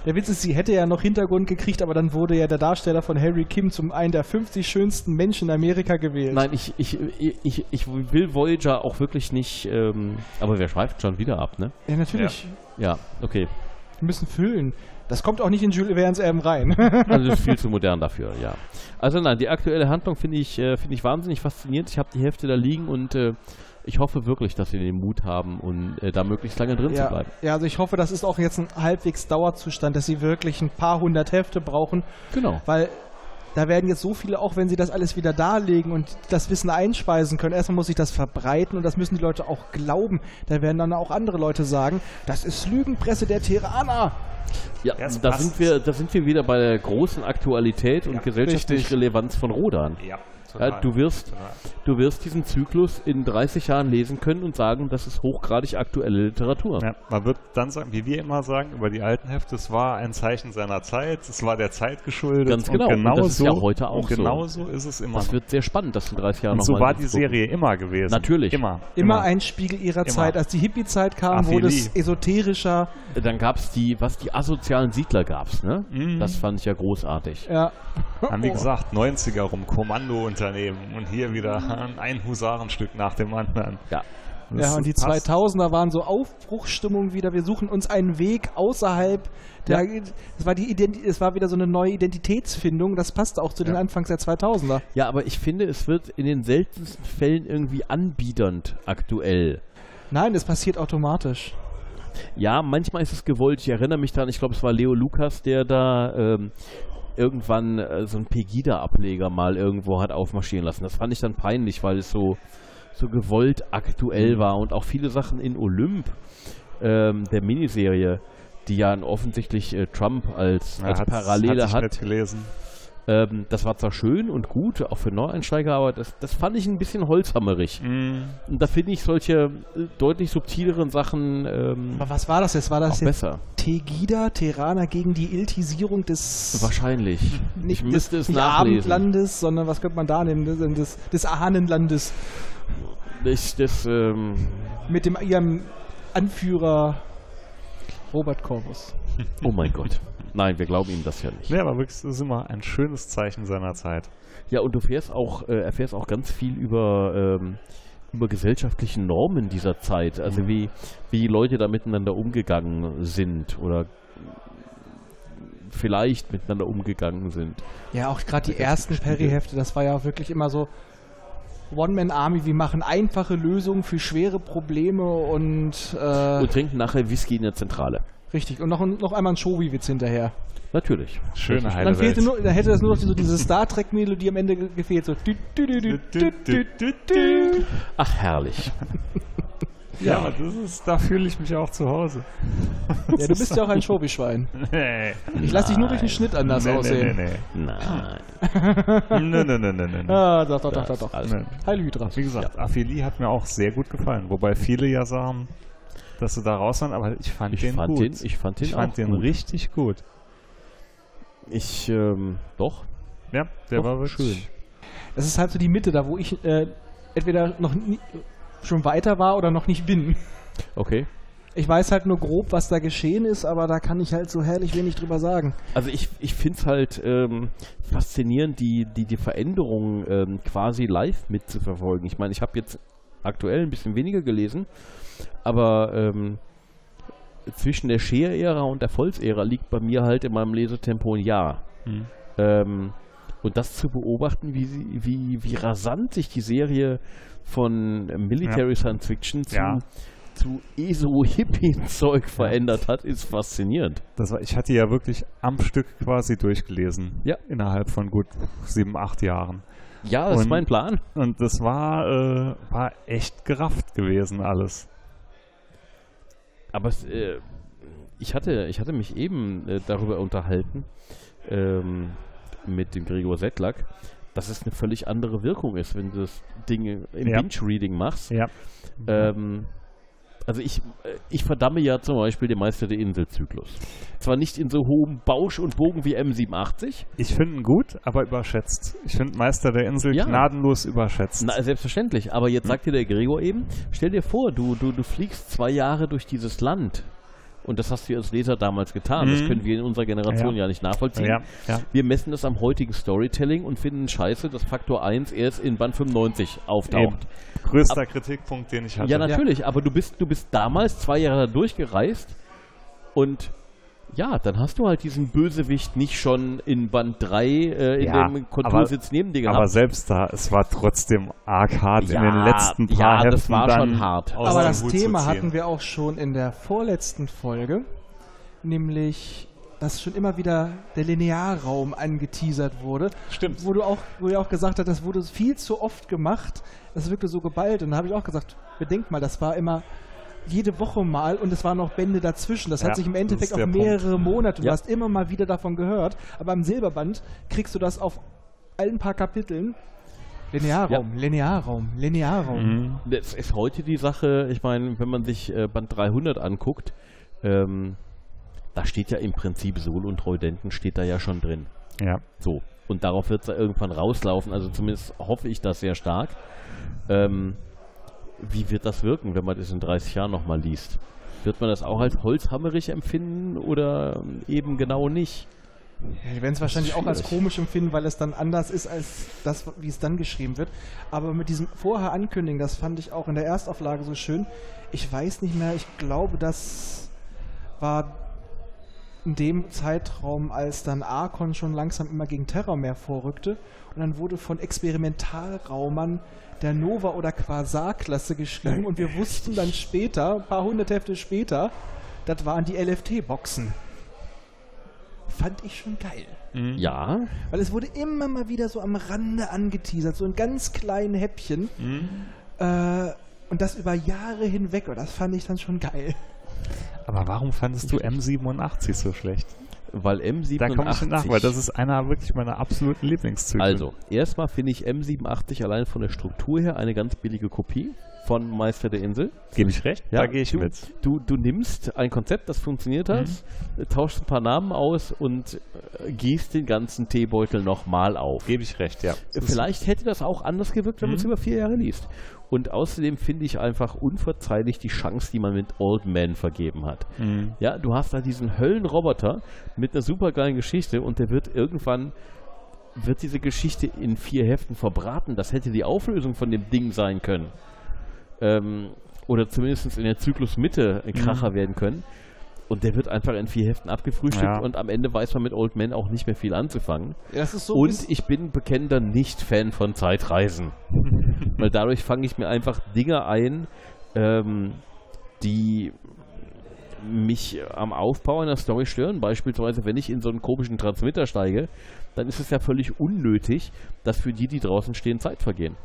der Witz ist, sie hätte ja noch Hintergrund gekriegt, aber dann wurde ja der Darsteller von Harry Kim zum einen der 50 schönsten Menschen in Amerika gewählt.
Nein, ich, ich, ich, ich will Voyager auch wirklich nicht. Ähm, aber wir schweifen schon wieder ab, ne?
Ja, natürlich.
Ja, okay.
Wir müssen füllen. Das kommt auch nicht in Jules Verne's Erben rein.
Also das ist viel zu modern dafür, ja. Also nein, die aktuelle Handlung finde ich, äh, finde ich wahnsinnig faszinierend. Ich habe die Hälfte da liegen und äh, ich hoffe wirklich, dass sie den Mut haben und äh, da möglichst lange drin zu
ja,
bleiben.
ja, also ich hoffe, das ist auch jetzt ein halbwegs Dauerzustand, dass sie wirklich ein paar hundert Hefte brauchen,
Genau.
weil da werden jetzt so viele, auch wenn sie das alles wieder darlegen und das Wissen einspeisen können, erstmal muss sich das verbreiten und das müssen die Leute auch glauben. Da werden dann auch andere Leute sagen, das ist Lügenpresse der Terraner.
Ja, da
passt.
sind wir, da sind wir wieder bei der großen Aktualität und
Ja,
gesellschaftlichen. Relevanz von Rodan.
ja,
Ja, du wirst, du wirst diesen Zyklus in 30 Jahren lesen können und sagen, das ist hochgradig aktuelle Literatur.
Ja, man wird dann sagen, wie wir immer sagen, über die alten Hefte, es war ein Zeichen seiner Zeit, es war der Zeit geschuldet.
Ganz genau,
Und
und
genau
das ist
so,
ja heute auch
und
so.
genau so ist es immer.
Das
noch.
wird sehr spannend, das in 30 Jahren
und so
nochmal
war die. Serie immer gewesen.
Natürlich.
Immer.
Immer ein Spiegel ihrer
Immer.
Zeit. Als die Hippie-Zeit kam, wurde es esoterischer.
Dann gab es die, was die asozialen Siedler gab's, ne?
Mhm.
Das fand ich ja großartig.
Ja.
Haben wie gesagt, 90er rum, Kommandounternehmen und hier wieder ein Husarenstück nach dem anderen.
Ja.
Ja, und die
passt.
2000er waren so Aufbruchsstimmung wieder. Wir suchen uns einen Weg außerhalb der. Es war, die Ident es war wieder so eine neue Identitätsfindung. Das passte auch zu den
Ja.
Anfangs der 2000er.
Ja, aber ich finde, es wird in den seltensten Fällen irgendwie anbiedernd aktuell.
Nein, das passiert automatisch.
Ja, manchmal ist es gewollt. Ich erinnere mich daran, ich glaube, es war Leo Lukas, der da ähm, irgendwann äh, so einen Pegida-Ableger mal irgendwo hat aufmarschieren lassen. Das fand ich dann peinlich, weil es so, so gewollt aktuell war und auch viele Sachen in Olymp, ähm, der Miniserie, die ja offensichtlich äh, Trump als,
Ja,
als Parallele hat.
mitgelesen.
Ähm, das war zwar schön und gut, auch für Neueinsteiger, aber das, das fand ich ein bisschen holzhammerig.
Mhm.
Und da finde ich solche äh, deutlich subtileren Sachen ähm,
Aber was war das jetzt? War das jetzt
besser.
Tegida, Terraner gegen die Iltisierung des.
Wahrscheinlich.
Nicht
ich müsste
des,
es
nicht
nachlesen.
Abendlandes, sondern was könnte man da nehmen? Des, des, des Ahnenlandes.
Ich, das, ähm,
Mit dem ihrem Anführer Robert Corvus.
oh mein Gott. Nein, wir glauben ihm das ja nicht.
Ja, aber wirklich, das ist immer ein schönes Zeichen seiner Zeit.
Ja, und du fährst auch, äh, erfährst auch ganz viel über, ähm, über gesellschaftliche Normen dieser Zeit. Also wie, wie die Leute da miteinander umgegangen sind oder vielleicht miteinander umgegangen sind.
Ja, auch gerade die ersten Perry-Hefte, das war ja wirklich immer so One-Man-Army, wir machen einfache Lösungen für schwere Probleme und, äh,
Und trinken nachher Whisky in der Zentrale.
Richtig. Und noch, noch einmal ein Shobi-Witz hinterher.
Natürlich.
Schöne
Dann
heile
fehlte nur, dann hätte das nur noch so diese Star Trek-Melodie am Ende ge- gefehlt. So.
Ach, herrlich.
Ja, das ist, da fühle ich mich auch zu Hause.
Ja, du bist ja auch ein Shobi-Schwein.
Nee.
Ich lasse dich nur durch den Schnitt anders
nee,
aussehen.
Nee,
Nein.
nee, nee. nee, nee, nee, nee, nee.
Ah, doch, doch, doch, doch. doch.
Also,
Nee.
Heil Hydra.
Wie gesagt, Aphelie hat mir auch sehr gut gefallen. Wobei viele ja sagen, dass sie da raus waren, aber ich fand
ich,
den
fand
gut.
den, ich fand den
Ich fand
auch
den
gut.
richtig gut.
Ich, ähm, doch.
Ja, der
Doch,
war wirklich
schön.
Das ist halt so die Mitte, da wo ich äh, entweder noch nie, schon weiter war oder noch nicht bin.
Okay.
Ich weiß halt nur grob, was da geschehen ist, aber da kann ich halt so herrlich wenig drüber sagen.
Also ich, ich finde es halt ähm, faszinierend, die, die, die Veränderungen ähm, quasi live mitzuverfolgen. Ich meine, ich habe jetzt aktuell ein bisschen weniger gelesen, aber ähm, zwischen der Scheer-Ära und der Volks-Ära liegt bei mir halt in meinem Lesetempo ein Jahr.
Hm.
Ähm, und das zu beobachten, wie, sie, wie, wie rasant sich die Serie von Military Science Fiction zu,
Ja.
zu ESO-Hippie-Zeug verändert hat, ist faszinierend.
Das war, ich hatte ja wirklich am Stück quasi durchgelesen.
Ja.
Innerhalb von gut sieben, acht Jahren.
Ja, das ist
Und-
mein Plan.
Und das war, äh, war echt gerafft gewesen alles.
Aber es, äh, ich, hatte, ich hatte mich eben äh, darüber unterhalten ähm, mit dem Gregor Settlack, dass es eine völlig andere Wirkung ist, wenn du das Ding im
Ja.
Binge-Reading machst.
Ja.
Ähm, also ich, äh, ich verdamme ja zum Beispiel den Meister der Insel-Zyklus. Zwar nicht in so hohem Bausch und Bogen wie M87,
Ich finde ihn gut, aber überschätzt. Ich finde Meister der Insel
Ja.
gnadenlos überschätzt.
na, selbstverständlich, aber jetzt sagt dir der Gregor eben, stell dir vor, du, du, du fliegst zwei Jahre durch dieses Land und das hast du als Leser damals getan. Das
Mhm.
können wir in unserer Generation ja,
Ja.
nicht nachvollziehen.
ja, ja.
Wir messen das am heutigen Storytelling und finden scheiße, dass Faktor 1 erst in Band 95 auftaucht.
Größter Kritikpunkt, den ich hatte.
Ja, natürlich, aber du bist, du bist damals zwei Jahre da durchgereist und ja, dann hast du halt diesen Bösewicht nicht schon in Band 3 äh, in
Ja,
dem Kontursitz neben dir
Aber
gehabt.
selbst da, es war trotzdem arg hart in
Ja,
den letzten paar
ja,
Heften
das war
dann
schon hart.
Aber das
Hut
Thema hatten wir auch schon in der vorletzten Folge, nämlich dass schon immer wieder der Linearraum angeteasert wurde.
Stimmt.
Wo du auch, wo ihr auch gesagt habt, das wurde viel zu oft gemacht, das wirkte so geballt. Und da habe ich auch gesagt, bedenkt mal, das war immer jede Woche mal und es waren noch Bände dazwischen. Das
Ja,
hat sich im Endeffekt auf
der
mehrere Monate. Du
Ja.
hast immer mal wieder davon gehört, aber im Silberband kriegst du das auf allen paar Kapiteln. Linearraum, Linearraum, Linearraum.
Mhm.
Das ist heute die Sache, ich meine, wenn man sich äh, Band 300 anguckt, ähm, da steht ja im Prinzip Sol und Treudenten steht da ja schon drin.
Ja.
So. Und darauf wird es da irgendwann rauslaufen. Also zumindest hoffe ich das sehr stark. Ähm, wie wird das wirken, wenn man das in 30 Jahren nochmal liest? Wird man das auch als holzhammerig empfinden oder eben genau nicht?
Ja, die werden es wahrscheinlich auch als komisch empfinden, weil es dann anders ist als das, wie es dann geschrieben wird. Aber mit diesem vorher ankündigen, das fand ich auch in der Erstauflage so schön. Ich weiß nicht mehr, ich glaube, das war in dem Zeitraum, als dann Archon schon langsam immer gegen Terrormeer vorrückte. Und dann wurde von Experimentalraumern der Nova- oder Quasar-Klasse geschrieben. Und wir wussten dann später, ein paar hundert Hefte später, das waren die LFT-Boxen. Fand ich schon geil.
Mhm.
Ja,
Weil es wurde immer mal wieder so am Rande angeteasert, so in ganz kleinen Häppchen.
Mhm.
Äh, und das über Jahre hinweg. Und das fand ich dann schon geil.
Aber warum fandest du M87 so schlecht?
Weil M87.
Da komme ich nach, weil das ist einer wirklich meiner absoluten Lieblingszüge.
Also, erstmal finde ich M87 allein von der Struktur her eine ganz billige Kopie von Meister der Insel.
Gebe ich recht?
Ja,
da gehe ich
du,
mit.
Du, du nimmst ein Konzept, das funktioniert hat,
Mhm.
tauschst ein paar Namen aus und äh, gießt den ganzen Teebeutel nochmal auf.
Gebe ich recht, ja.
Vielleicht hätte das auch anders gewirkt, wenn man es
Mhm.
über vier Jahre liest. Und außerdem finde ich einfach unverzeihlich die Chance, die man mit Old Man vergeben hat.
Mhm.
Ja, du hast da diesen Höllenroboter mit einer supergeilen Geschichte und der wird irgendwann wird diese Geschichte in vier Heften verbraten. Das hätte die Auflösung von dem Ding sein können. Ähm, oder zumindest in der Zyklusmitte ein Kracher werden können. Und der wird einfach in vier Heften abgefrühstückt
Ja.
und am Ende weiß man mit Old Man auch nicht mehr viel anzufangen.
Ja, das ist so
Und ich bin bekennender Nicht-Fan von Zeitreisen. Weil dadurch fange ich mir einfach Dinge ein, ähm, die mich am Aufbau einer Story stören. Beispielsweise, wenn ich in so einen komischen Transmitter steige, dann ist es ja völlig unnötig, dass für die, die draußen stehen, Zeit vergehen.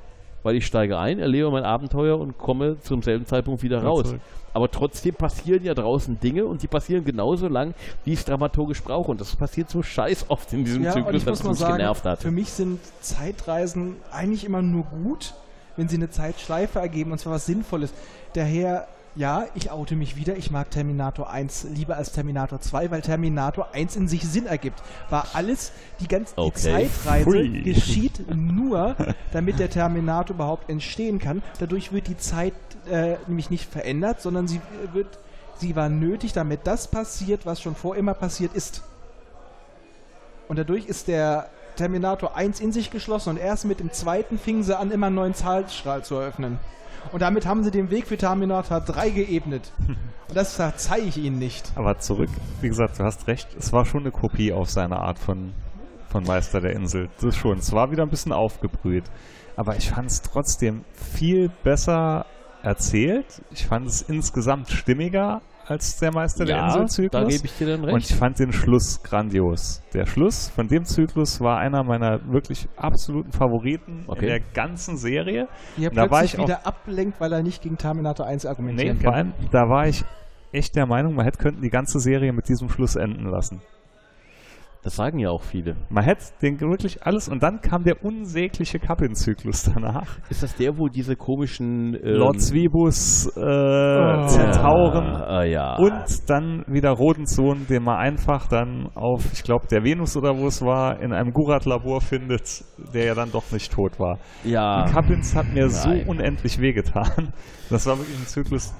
Weil ich steige ein, erlebe mein Abenteuer und komme zum selben Zeitpunkt wieder raus.
zurück.
Aber trotzdem passieren ja draußen Dinge und die passieren genauso lang, wie ich es dramaturgisch brauche. Und das passiert so scheiß oft in diesem
Ja,
Zyklus, dass es mich
sagen,
genervt hat.
für mich sind Zeitreisen eigentlich immer nur gut, wenn sie eine Zeitschleife ergeben und zwar was Sinnvolles. Daher, ja, ich oute mich wieder, ich mag Terminator 1 lieber als Terminator 2, weil Terminator 1 in sich Sinn ergibt. War alles, die ganze
Okay.
Zeitreise
Hui.
geschieht nur, damit der Terminator überhaupt entstehen kann. Dadurch wird die Zeit äh, nämlich nicht verändert, sondern sie wird, sie war nötig, damit das passiert, was schon vor immer passiert ist. Und dadurch ist der Terminator 1 in sich geschlossen und erst mit dem zweiten fingen sie an, immer einen neuen Zahlstrahl zu eröffnen. Und damit haben sie den Weg für Terminator 3 geebnet. Und das verzeihe ich ihnen nicht.
Aber zurück, wie gesagt, du hast recht, es war schon eine Kopie auf seine Art von, von Meister der Insel. Das schon. Es war wieder ein bisschen aufgebrüht. Aber ich fand es trotzdem viel besser erzählt. Ich fand es insgesamt stimmiger als der Meister der
ja,
Insel-Zyklus.
da gebe ich dir dann
Und
recht.
ich fand den Schluss grandios. Der Schluss von dem Zyklus war einer meiner wirklich absoluten Favoriten
Okay.
in der ganzen Serie.
Hier
Da war ich auch-
wieder ablenkt, weil er nicht gegen Terminator 1
Nee,
argumentieren
vor
kann.
allem, da war ich echt der Meinung, man hätte könnten die ganze Serie mit diesem Schluss enden lassen.
Das sagen ja auch viele.
Man hätte den wirklich alles und dann kam der unsägliche Kappin-Zyklus danach.
Ist das der, wo diese komischen ähm,
Lord Zwibus, äh,
Oh.
Zentauren
Ah, ja.
und dann wieder Rodensohn, den man einfach dann auf, ich glaube, der Venus oder wo es war, in einem Gurat-Labor findet, der ja dann doch nicht tot war.
ja.
Die Kappins hat mir so
Nein.
unendlich wehgetan. Das war wirklich ein Zyklus,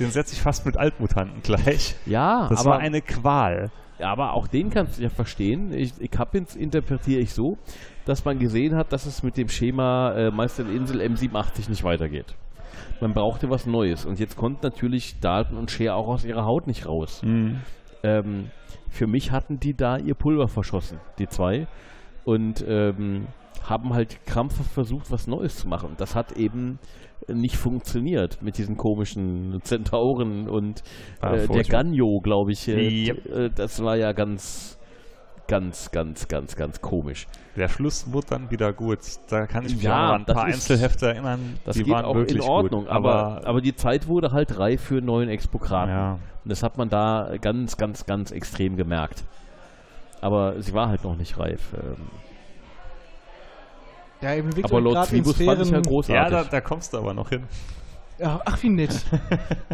den setze ich fast mit Altmutanten gleich.
ja,
Das
aber,
war eine Qual.
Aber auch den kannst du ja verstehen. Ich, ich Kappins interpretiere ich so, dass man gesehen hat, dass es mit dem Schema äh, Meister der Insel M87 nicht weitergeht. Man brauchte was Neues. Und jetzt konnten natürlich Dalton und Cher auch aus ihrer Haut nicht raus. Ähm, für mich hatten die da ihr Pulver verschossen, die zwei. Und ähm, haben halt krampfhaft versucht, was Neues zu machen. Das hat eben nicht funktioniert mit diesen komischen Zentauren und
Ah,
äh, der. Ganyo, glaube ich. Äh,
Yep.
äh, das war ja ganz, ganz, ganz, ganz, ganz komisch.
Der Schluss wurde dann wieder gut. Da kann ich mich
Ja,
an ein paar
ist-
Einzelhefte erinnern.
Das
die waren
auch
wirklich
in Ordnung,
gut.
aber,
aber,
aber die Zeit wurde halt reif für einen neuen Expokraten.
ja,
Und das hat man da ganz, ganz, ganz extrem gemerkt. Aber sie war halt noch nicht reif. Ähm,
Ja, er bewegt
aber Lord
in
Zwibus fand ich ja
Sphären.
ja
großartig.
da, da kommst du aber noch hin.
Ja, ach, wie nett.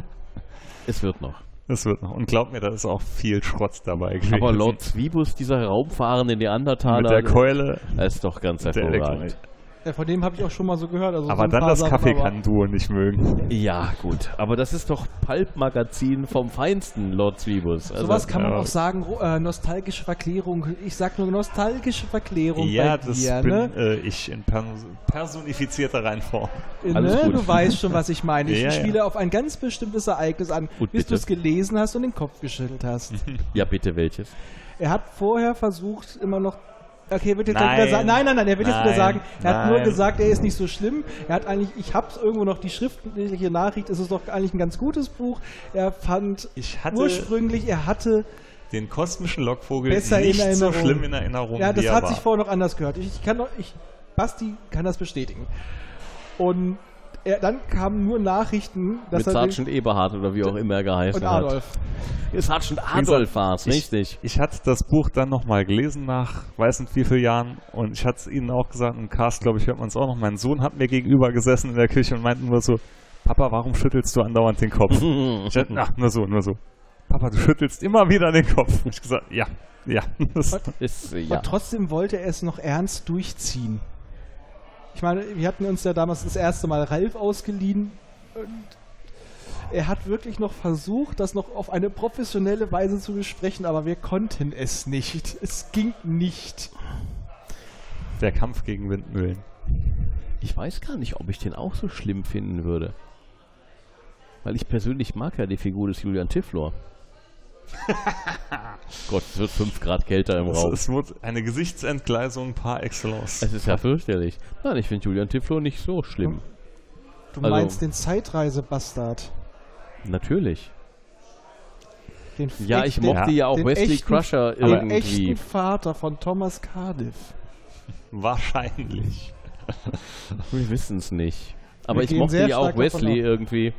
es wird noch.
Das wird noch. Und glaub mir, da ist auch viel Schrott dabei gewesen.
Aber Lord Zwibus, dieser raumfahrende Neandertaler,
mit der Keule,
das ist doch ganz
der
hervorragend.
Ja, von dem habe ich auch schon mal so gehört. Also so
Aber
ein
dann das
Sachen,
Kaffee
aber-
kann Duo nicht mögen.
Ja, gut. Aber das ist doch Pulp-Magazin vom Feinsten, Lord Zwibus. Also,
Sowas kann man
ja.
auch sagen, ro- äh, nostalgische Verklärung. Ich sag nur nostalgische Verklärung
Ja,
bei
das
dir,
bin
ne?
äh, ich in pers personifizierter Reinform.
alles
ne?
gut.
Du weißt schon, was ich meine. Ich
Ja, ja.
spiele auf ein ganz bestimmtes Ereignis an,
Gut,
bis du es gelesen hast und den Kopf geschüttelt hast.
Ja, bitte, welches?
er hat vorher versucht, immer noch. Okay, er wird jetzt
Nein.
wieder sagen. Nein, nein, nein, er wird jetzt wieder
Nein.
sagen, er hat nur
Nein.
gesagt, er ist nicht so schlimm. Er hat eigentlich, ich hab's irgendwo noch die schriftliche Nachricht, es ist doch eigentlich ein ganz gutes Buch. Er fand
Ich hatte
ursprünglich, er hatte
den kosmischen Lockvogel
Besser
nicht so schlimm in Erinnerung,
Ja, das hat sich vorher noch anders gehört. Ich, ich kann doch, ich, Basti kann das bestätigen. Und er, dann kamen nur Nachrichten, dass
Mit
er
Sergeant Eberhard oder wie auch immer er geheißen
und
hat.
Adolf.
Sergeant Adolf war es,
ich-
richtig.
Ich hatte das Buch dann nochmal gelesen nach weiß nicht wie vielen Jahren und ich hatte es ihnen auch gesagt, im Cast, glaube ich, hört man es auch noch. Mein Sohn hat mir gegenüber gesessen in der Küche und meinte nur so, Papa, warum schüttelst du andauernd den Kopf? ich hatte, ach, nur so, nur so. Papa, du schüttelst immer wieder den Kopf. Und ich gesagt, ja, ja. Das,
Ist, ja.
Und trotzdem wollte er es noch ernst durchziehen. Ich meine, wir hatten uns ja damals das erste Mal Ralf ausgeliehen und er hat wirklich noch versucht, das noch auf eine professionelle Weise zu besprechen, aber wir konnten es nicht. Es ging nicht.
der Kampf gegen Windmühlen.
Ich weiß gar nicht, ob ich den auch so schlimm finden würde. Weil ich persönlich mag ja die Figur des Julian Tiflor. Gott, es wird 5 Grad kälter im
Es,
Raum.
es wurde eine Gesichtsentgleisung par excellence.
Es ist ja fürchterlich. Nein, ich finde Julian Tiflor nicht so schlimm.
Du
Also-
meinst den Zeitreisebastard.
Natürlich.
Den
Ja, ich
den-
mochte ja auch
den
Wesley
echten-
Crusher
Den
irgendwie.
echten Vater von Thomas Cardiff.
Wahrscheinlich.
Wir wissen es nicht. Aber
Wir
ich mochte ja auch Wesley irgendwie.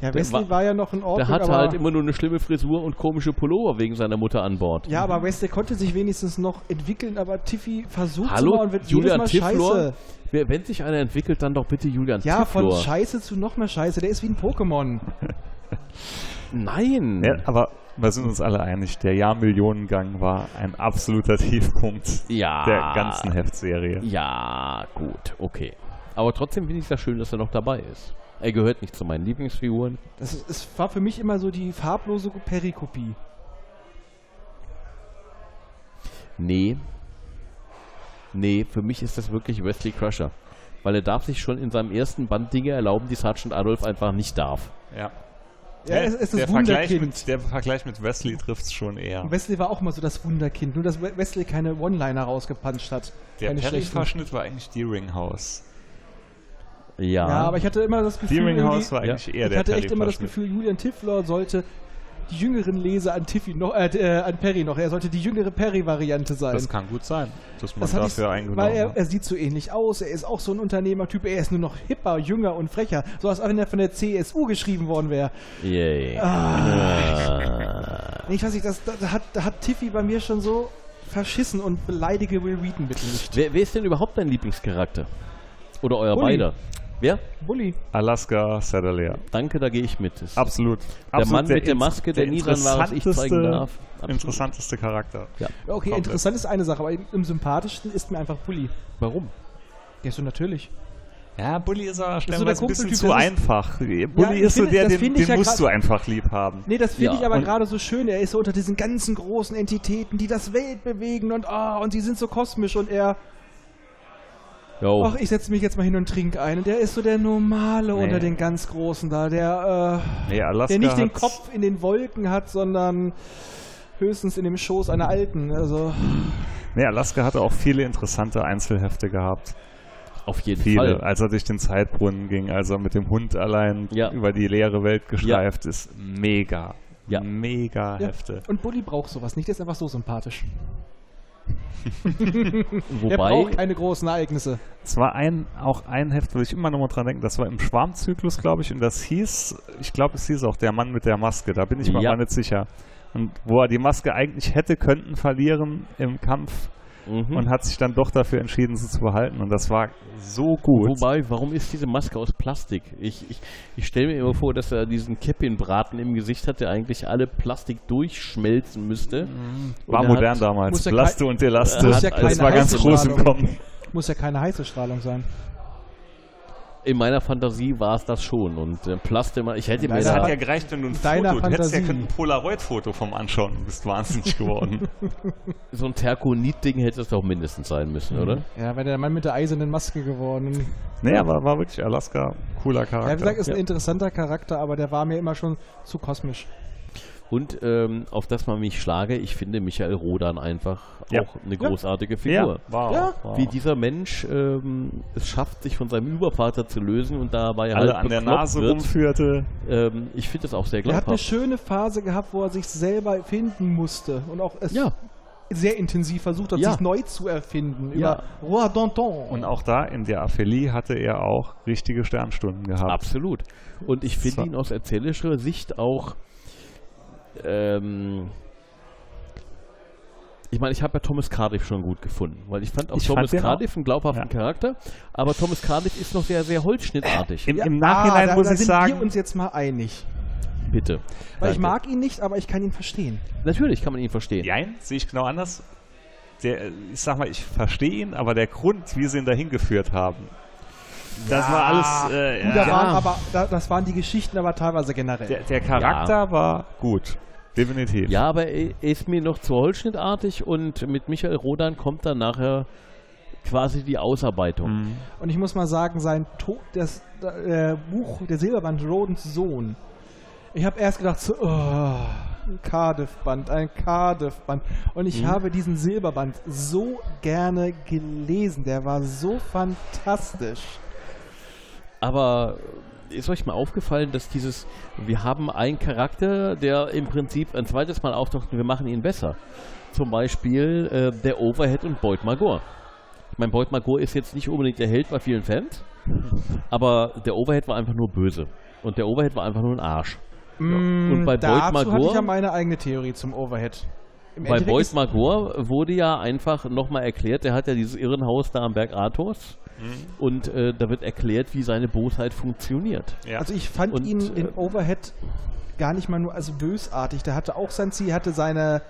Ja,
Der
Wesley
war-
war, ja noch in Ordnung,
Der hatte
aber,
halt immer nur eine schlimme Frisur und komische Pullover wegen seiner Mutter an Bord.
ja, aber Wesley konnte sich wenigstens noch entwickeln, aber Tiffy versucht
Hallo,
und wird
Julian
jedes Mal
Tifflor?
scheiße.
Wer- Wenn sich einer entwickelt, dann doch bitte Julian
Ja, von
Tifflor.
scheiße zu noch mehr scheiße. Der ist wie ein Pokémon.
Nein.
Ja, aber wir sind uns alle einig, der Jahrmillionengang war ein absoluter Tiefpunkt
Ja.
der ganzen Heftserie.
Ja, gut, okay. Aber trotzdem finde ich es ja schön, dass er noch dabei ist. Er gehört nicht zu meinen Lieblingsfiguren.
Das ist, es war für mich immer so die farblose Perikopie.
Nee. Nee, für mich ist das wirklich Wesley Crusher. Weil er darf sich schon in seinem ersten Band Dinge erlauben, die Sergeant Adolf einfach nicht darf.
Ja.
Ja, es, es ist
der, Vergleich mit, der Vergleich mit Wesley trifft es schon eher.
Und Wesley war auch mal so das Wunderkind. Nur, dass We- Wesley keine One-Liner rausgepanscht hat.
Der. Perry-Verschnitt war eigentlich Deeringhouse.
Ja.
Ja, aber ich hatte immer das Gefühl,
war eigentlich eher
ich
der
hatte echt immer das. Gefühl, Julian Tiffler sollte die jüngeren Leser an Tiffy noch, äh, äh, an Perry noch. Er sollte die jüngere Perry-Variante sein.
Das kann gut sein, dass man
Das hatte ich,
dafür eingenommen
weil er,
hat.
er sieht so ähnlich aus, er ist auch so ein Unternehmertyp, er ist nur noch hipper, jünger und frecher, so als wenn er von der CSU geschrieben worden wäre.
Yay.
Nee, Ich weiß nicht, das, da, da, hat, da hat Tiffy bei mir schon so verschissen und beleidige Will Wheaton bitte nicht.
Wer, wer ist denn überhaupt dein Lieblingscharakter? Oder euer
Bully.
beider? Wer?
Bully.
Alaska Sadalea.
Danke, da gehe ich mit. Das
Absolut.
der
Absolut
Mann mit der Maske, der, nie dran war, was ich zeigen
interessanteste-
darf. Absolut.
Interessanteste Charakter.
Ja.
Ja, Okay,
Komplett.
interessant ist eine Sache, aber im sympathischsten ist mir einfach Bully.
Warum?
Der ist so natürlich.
Ja, Bully ist aber
der
stellenweise ein bisschen zu
das ist-
einfach. Bully
ich
ist so der, den, den
ja
musst du einfach lieb haben.
Nee, das finde
Ja,
ich aber gerade so schön. Er ist so unter diesen ganzen großen Entitäten, die das Welt bewegen und ah, und die sind so kosmisch und er,
Jo.
ach, ich setze mich jetzt mal hin und trinke ein. Und der ist so der Normale
Nee.
unter den ganz Großen da, der,
Nee,
äh,
Alaska
der nicht den Kopf in den Wolken hat, sondern höchstens in dem Schoß einer Alten. Also,
Nee, Alaska hatte auch viele interessante Einzelhefte gehabt.
Auf jeden
Viele.
Fall.
Als er durch den Zeitbrunnen ging, als er mit dem Hund allein
Ja.
über die leere Welt gestreift ist. Mega.
Ja.
Mega
ja.
Hefte.
Und Bully braucht sowas nicht, der ist einfach so sympathisch.
Wobei,
braucht keine großen Ereignisse.
Es war ein, auch ein Heft, wo ich immer noch mal dran denke, das war im Schwarmzyklus, glaube ich, und das hieß, ich glaube, es hieß auch der Mann mit der Maske, da bin ich mir
Ja.
mal nicht sicher. Und wo er die Maske eigentlich hätte, könnten verlieren im Kampf
mhm.
und hat sich dann doch dafür entschieden, sie zu behalten. Und das war so gut.
Wobei, warum ist diese Maske aus Plastik? Ich, ich, ich stelle mir immer vor, dass er diesen Käppchenbraten im Gesicht hat, der eigentlich alle Plastik durchschmelzen müsste.
war
Und er
modern
hat-
damals. Blaste und Elaste.
ja
das war ganz groß im. Kommen.
Muss ja keine heiße Strahlung sein.
In meiner Fantasie war es das schon. Und äh, Plastik, ich hätte mir da,
hat ja gereicht, wenn du ein
Deiner
Foto, du hättest ja
Fantasie.
können ein Polaroid-Foto vom anschauen und bist wahnsinnig geworden.
so ein Terkonit-Ding hätte es doch mindestens sein müssen, oder?
Ja, wäre der Mann mit der eisernen Maske geworden.
nee, aber war wirklich Alaska cooler Charakter.
Ja, wie gesagt, ist
Ja.
ein interessanter Charakter, aber der war mir immer schon zu kosmisch.
Und ähm, auf das man mich schlage, ich finde Michael Rodan einfach
Ja.
auch eine
Ja.
großartige
ja,
Figur.
wow.
Ja.
wow.
Wie dieser Mensch ähm, es schafft, sich von seinem Übervater zu lösen und dabei
alle
halt
an der Nase
wird.
rumführte.
Ähm, ich finde das auch sehr
Er hat eine
glaubhaft.
schöne Phase gehabt, wo er sich selber finden musste und auch es
Ja,
sehr intensiv versucht hat,
Ja.
sich neu zu erfinden.
Ja.
Über Roi Danton.
Und auch da in der Aphelie hatte er auch richtige Sternstunden gehabt.
absolut. Und ich finde ihn aus erzählerischer Sicht auch. Ähm, ich meine, ich habe ja Thomas Cardiff schon gut gefunden, weil ich fand auch
Ich fand
Thomas
den
Cardiff einen glaubhaften
Ja.
Charakter, aber Thomas Cardiff ist noch sehr, sehr holzschnittartig.
Im,
Ja,
Im Nachhinein
ah,
muss
da
ich
sind
sagen,
wir uns jetzt mal einig.
Bitte.
Weil ich
Danke.
mag ihn nicht, aber ich kann ihn verstehen.
Natürlich kann man ihn verstehen.
Jein, sehe ich genau anders. Der, ich sag mal, ich verstehe ihn, aber der Grund, wie sie ihn dahin geführt haben, das war alles. Äh,
Gut, da
ja,
waren aber, da, das waren die Geschichten aber teilweise generell.
der, der Charakter war gut. Definitiv.
Ja, aber er ist mir noch zu holzschnittartig und mit Michael Rodan kommt dann nachher quasi die Ausarbeitung.
Mhm.
Und ich muss mal sagen, sein Tod, das äh, Buch, der Silberband Rodens Sohn. Ich habe erst gedacht, so, oh, ein Cardiff-Band, ein Cardiff-Band. Und ich
Mhm.
habe diesen Silberband so gerne gelesen. Der war so fantastisch.
Aber ist euch mal aufgefallen, dass dieses, wir haben einen Charakter, der im Prinzip ein zweites Mal auftaucht und wir machen ihn besser. Zum Beispiel äh, der Overhead und Boyd Magor. Ich meine, Boyd Magor ist jetzt nicht unbedingt der Held bei vielen Fans, aber der Overhead war einfach nur böse. Und der Overhead war einfach nur ein Arsch. Und bei Boyd
Dazu hatte ich
Magor,
ja meine eigene Theorie zum Overhead. Im
bei Boyd Magor wurde ja einfach nochmal erklärt, der hat ja dieses Irrenhaus da am Berg Athos. Und äh, da wird erklärt, wie seine Bosheit funktioniert.
Ja.
Also ich fand
Und,
ihn
äh,
in Overhead gar nicht mal nur also bösartig. Der hatte auch sein Ziel, hatte seine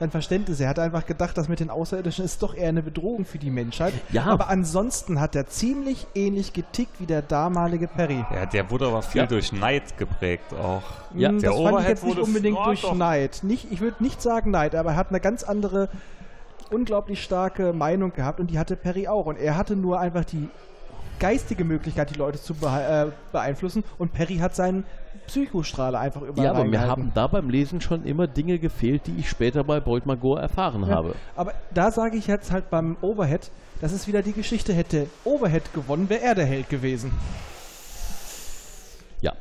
sein Verständnis. Er hat einfach gedacht, das mit den Außerirdischen ist doch eher eine Bedrohung für die Menschheit.
Ja.
Aber ansonsten hat er ziemlich ähnlich getickt wie der damalige Perry.
ja, der wurde aber viel
Ja.
durch Neid geprägt auch.
Ja,
Hm,
der
das fand ich
Overhead
jetzt nicht
wurde-
unbedingt durch
doch.
Neid. Nicht, ich würde nicht sagen Neid, aber er hat eine ganz andere, unglaublich starke Meinung gehabt und die hatte Perry auch. Und er hatte nur einfach die geistige Möglichkeit, die Leute zu beh- äh, beeinflussen und Perry hat seinen Psychostrahler einfach überall
Ja, aber mir haben da beim Lesen schon immer Dinge gefehlt, die ich später bei Boyd Magor erfahren
Ja,
habe.
Aber da sage ich jetzt halt beim Overhead, das ist wieder die Geschichte, hätte Overhead gewonnen, wäre er der Held gewesen.
Ja,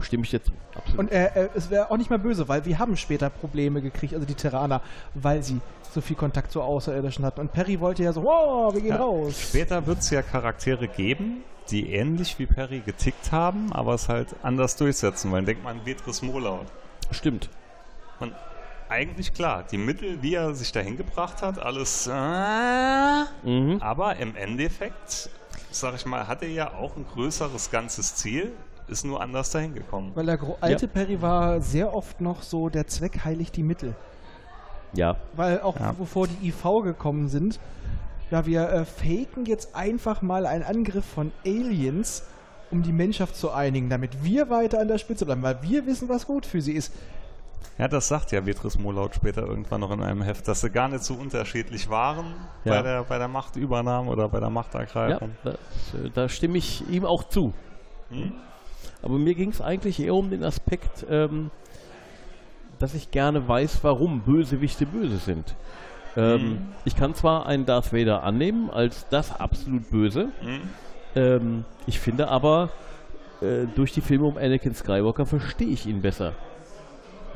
stimme ich jetzt absolut.
Und er, er, es wäre auch nicht mal böse, weil wir haben später Probleme gekriegt, also die Terraner, weil sie so viel Kontakt zu Außerirdischen hatten. Und Perry wollte ja so, wow, wir gehen
Ja.
raus.
Später wird es ja Charaktere geben, die ähnlich wie Perry getickt haben, aber es halt anders durchsetzen. Weil denkt man, Vetris Molaut.
Stimmt.
Und eigentlich klar, die Mittel, wie er sich dahin gebracht hat, alles. Äh,
Mhm.
aber im Endeffekt, sag ich mal, hat er ja auch ein größeres ganzes Ziel, ist nur anders dahin gekommen.
Weil der alte Perry war sehr oft noch so, der Zweck heiligt die Mittel.
Ja,
Weil auch
Ja.
bevor die IV gekommen sind, ja, wir äh, faken jetzt einfach mal einen Angriff von Aliens, um die Menschheit zu einigen, damit wir weiter an der Spitze bleiben, weil wir wissen, was gut für sie ist.
Ja, das sagt ja Vetris Molaut später irgendwann noch in einem Heft, dass sie gar nicht so unterschiedlich waren
Ja.
bei, der, bei der Machtübernahme oder bei der
ja
Machtergreifung.
da, da stimme ich ihm auch zu.
Hm?
Aber mir ging es eigentlich eher um den Aspekt, ähm, dass ich gerne weiß, warum Bösewichte böse sind. Ähm,
Mhm.
Ich kann zwar einen Darth Vader annehmen als das absolut Böse,
Hm?
ähm, ich finde aber, äh, durch die Filme um Anakin Skywalker verstehe ich ihn besser.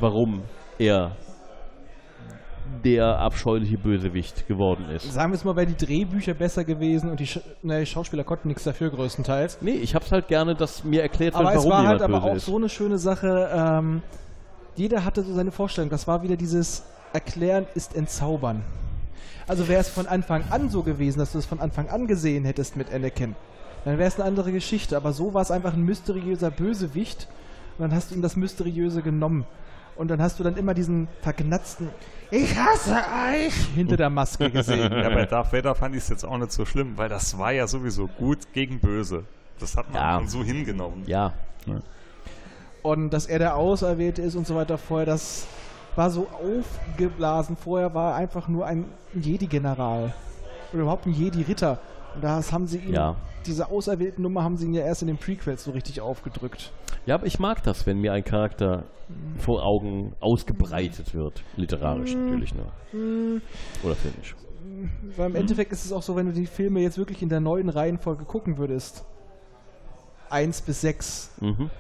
Warum er der abscheuliche Bösewicht geworden ist.
Sagen wir es mal, wären die Drehbücher besser gewesen und die, Sch ne, die Schauspieler konnten nichts dafür größtenteils.
Nee, ich hab's halt gerne, dass mir erklärt wird,
Aber es
warum
war
jemand
halt aber
böse
auch
ist.
so eine schöne Sache. Ähm, jeder hatte so seine Vorstellung. Das war wieder dieses Erklären ist entzaubern. Also wäre es von Anfang an so gewesen, dass du es von Anfang an gesehen hättest mit Anakin, dann wäre es eine andere Geschichte. Aber so war es einfach ein mysteriöser Bösewicht und dann hast du ihm das Mysteriöse genommen. Und dann hast du dann immer diesen verknatzten Ich hasse euch hinter der Maske gesehen.
Ja, bei Darth Vader fand ich es jetzt auch nicht so schlimm, weil das war ja sowieso gut gegen böse. Das hat man
Ja.
schon so hingenommen.
Ja,
Und dass er der Auserwählte ist und so weiter vorher, das war so aufgeblasen. Vorher war er einfach nur ein Jedi-General. Oder überhaupt ein Jedi-Ritter. Und das haben sie ihn,
Ja.
diese auserwählten Nummer haben sie ihn ja erst in den Prequels so richtig aufgedrückt.
Ja, aber ich mag das, wenn mir ein Charakter vor Augen ausgebreitet wird. Literarisch natürlich nur. Oder filmisch.
Weil im Endeffekt ist es auch so, wenn du die Filme jetzt wirklich in der neuen Reihenfolge gucken würdest. 1 bis 6.
Mhm.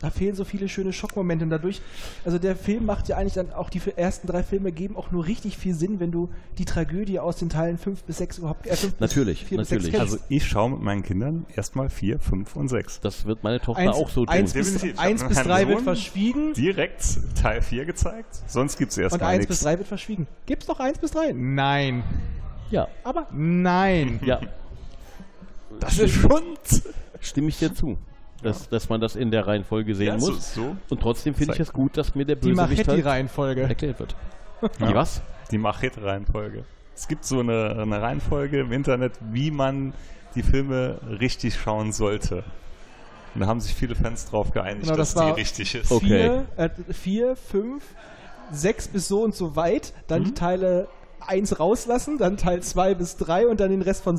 Da fehlen so viele schöne Schockmomente und dadurch, also der Film macht ja eigentlich dann auch die ersten drei Filme geben auch nur richtig viel Sinn, wenn du die Tragödie aus den Teilen 5 bis 6 überhaupt äh, fünf
Natürlich,
bis, vier bis
natürlich.
Also ich schaue mit meinen Kindern erstmal 4, 5 und 6.
Das wird meine Tochter
eins,
auch so tun.
eins bis,
Definitiv.
eins bis
meinem
3 wird verschwiegen
Direkt Teil 4 gezeigt, sonst gibt es
und
erstmal
1
nichts.
bis 3 wird verschwiegen. Gibt's noch 1 bis 3? Nein.
Ja,
Aber nein.
ja,
Das ist Schund!
stimme ich dir zu. Dass, dass man das in der Reihenfolge sehen
Ja, so,
muss.
so.
Und trotzdem finde ich es gut, dass mir der
Die
Bösewicht halt
Machetti-Reihenfolge.
erklärt wird.
Ja.
Die was?
Die Machete-Reihenfolge. Es gibt so eine, eine Reihenfolge im Internet, wie man die Filme richtig schauen sollte. Und da haben sich viele Fans drauf geeinigt,
Genau,
dass
das
die
war-
richtig ist.
Okay.
4, äh, 4, 5, 6 bis so und so weit, dann
Mhm.
die Teile 1 rauslassen, dann Teil 2 bis 3 und dann den Rest von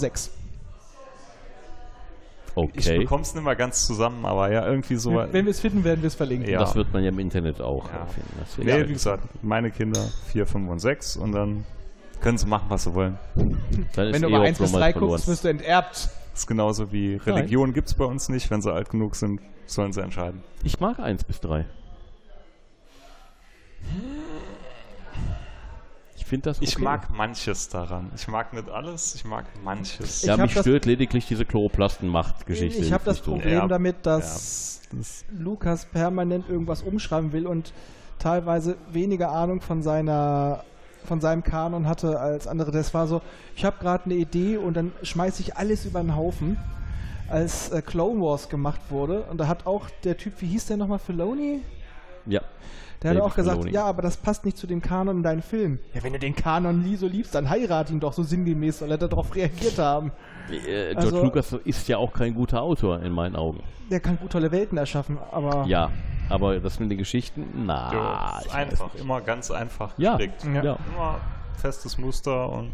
6.
Ich
Okay.
bekomme es nicht mal ganz zusammen, aber ja, irgendwie so.
Wenn wir es finden, werden wir es verlinken.
Ja.
Das wird man ja im Internet auch
Ja.
finden. Das
Nee, wie gesagt, meine Kinder 4, 5 und 6 und dann können sie machen, was sie wollen.
dann ist
Wenn du
eh
aber
auch
1 bis
nochmal
3
verloren.
guckst, wirst du enterbt.
Das ist genauso wie Religion gibt es bei uns nicht, wenn sie alt genug sind. Sollen sie entscheiden.
Ich mag 1 bis 3. Ich finde das okay.
Ich mag manches daran. Ich mag nicht alles, ich mag manches.
Ja, mich stört lediglich diese Chloroplasten-Macht-Geschichte.
Ich habe das
so.
Problem
Ja.
damit, dass
Das,
Lukas permanent irgendwas umschreiben will und teilweise weniger Ahnung von seiner von seinem Kanon hatte als andere. Das war so, ich habe gerade eine Idee und dann schmeiße ich alles über den Haufen. Als äh, Clone Wars gemacht wurde und da hat auch der Typ, wie hieß der nochmal, Filoni?
Ja.
Der hat
David
auch gesagt,
Filoni.
ja, aber das passt nicht zu dem Kanon in deinem Film. Ja, wenn du den Kanon nie so liebst, dann heirat ihn doch so sinngemäß, soll er darauf reagiert haben.
Äh, George
Also-
Lucas ist ja auch kein guter Autor in meinen Augen.
Der kann gut tolle Welten erschaffen, aber
Ja, aber das mit den Geschichten, na,
ja,
weiß
einfach,
nicht.
immer ganz einfach
Ja.
gestrickt.
Ja.
Ja.
Immer festes Muster und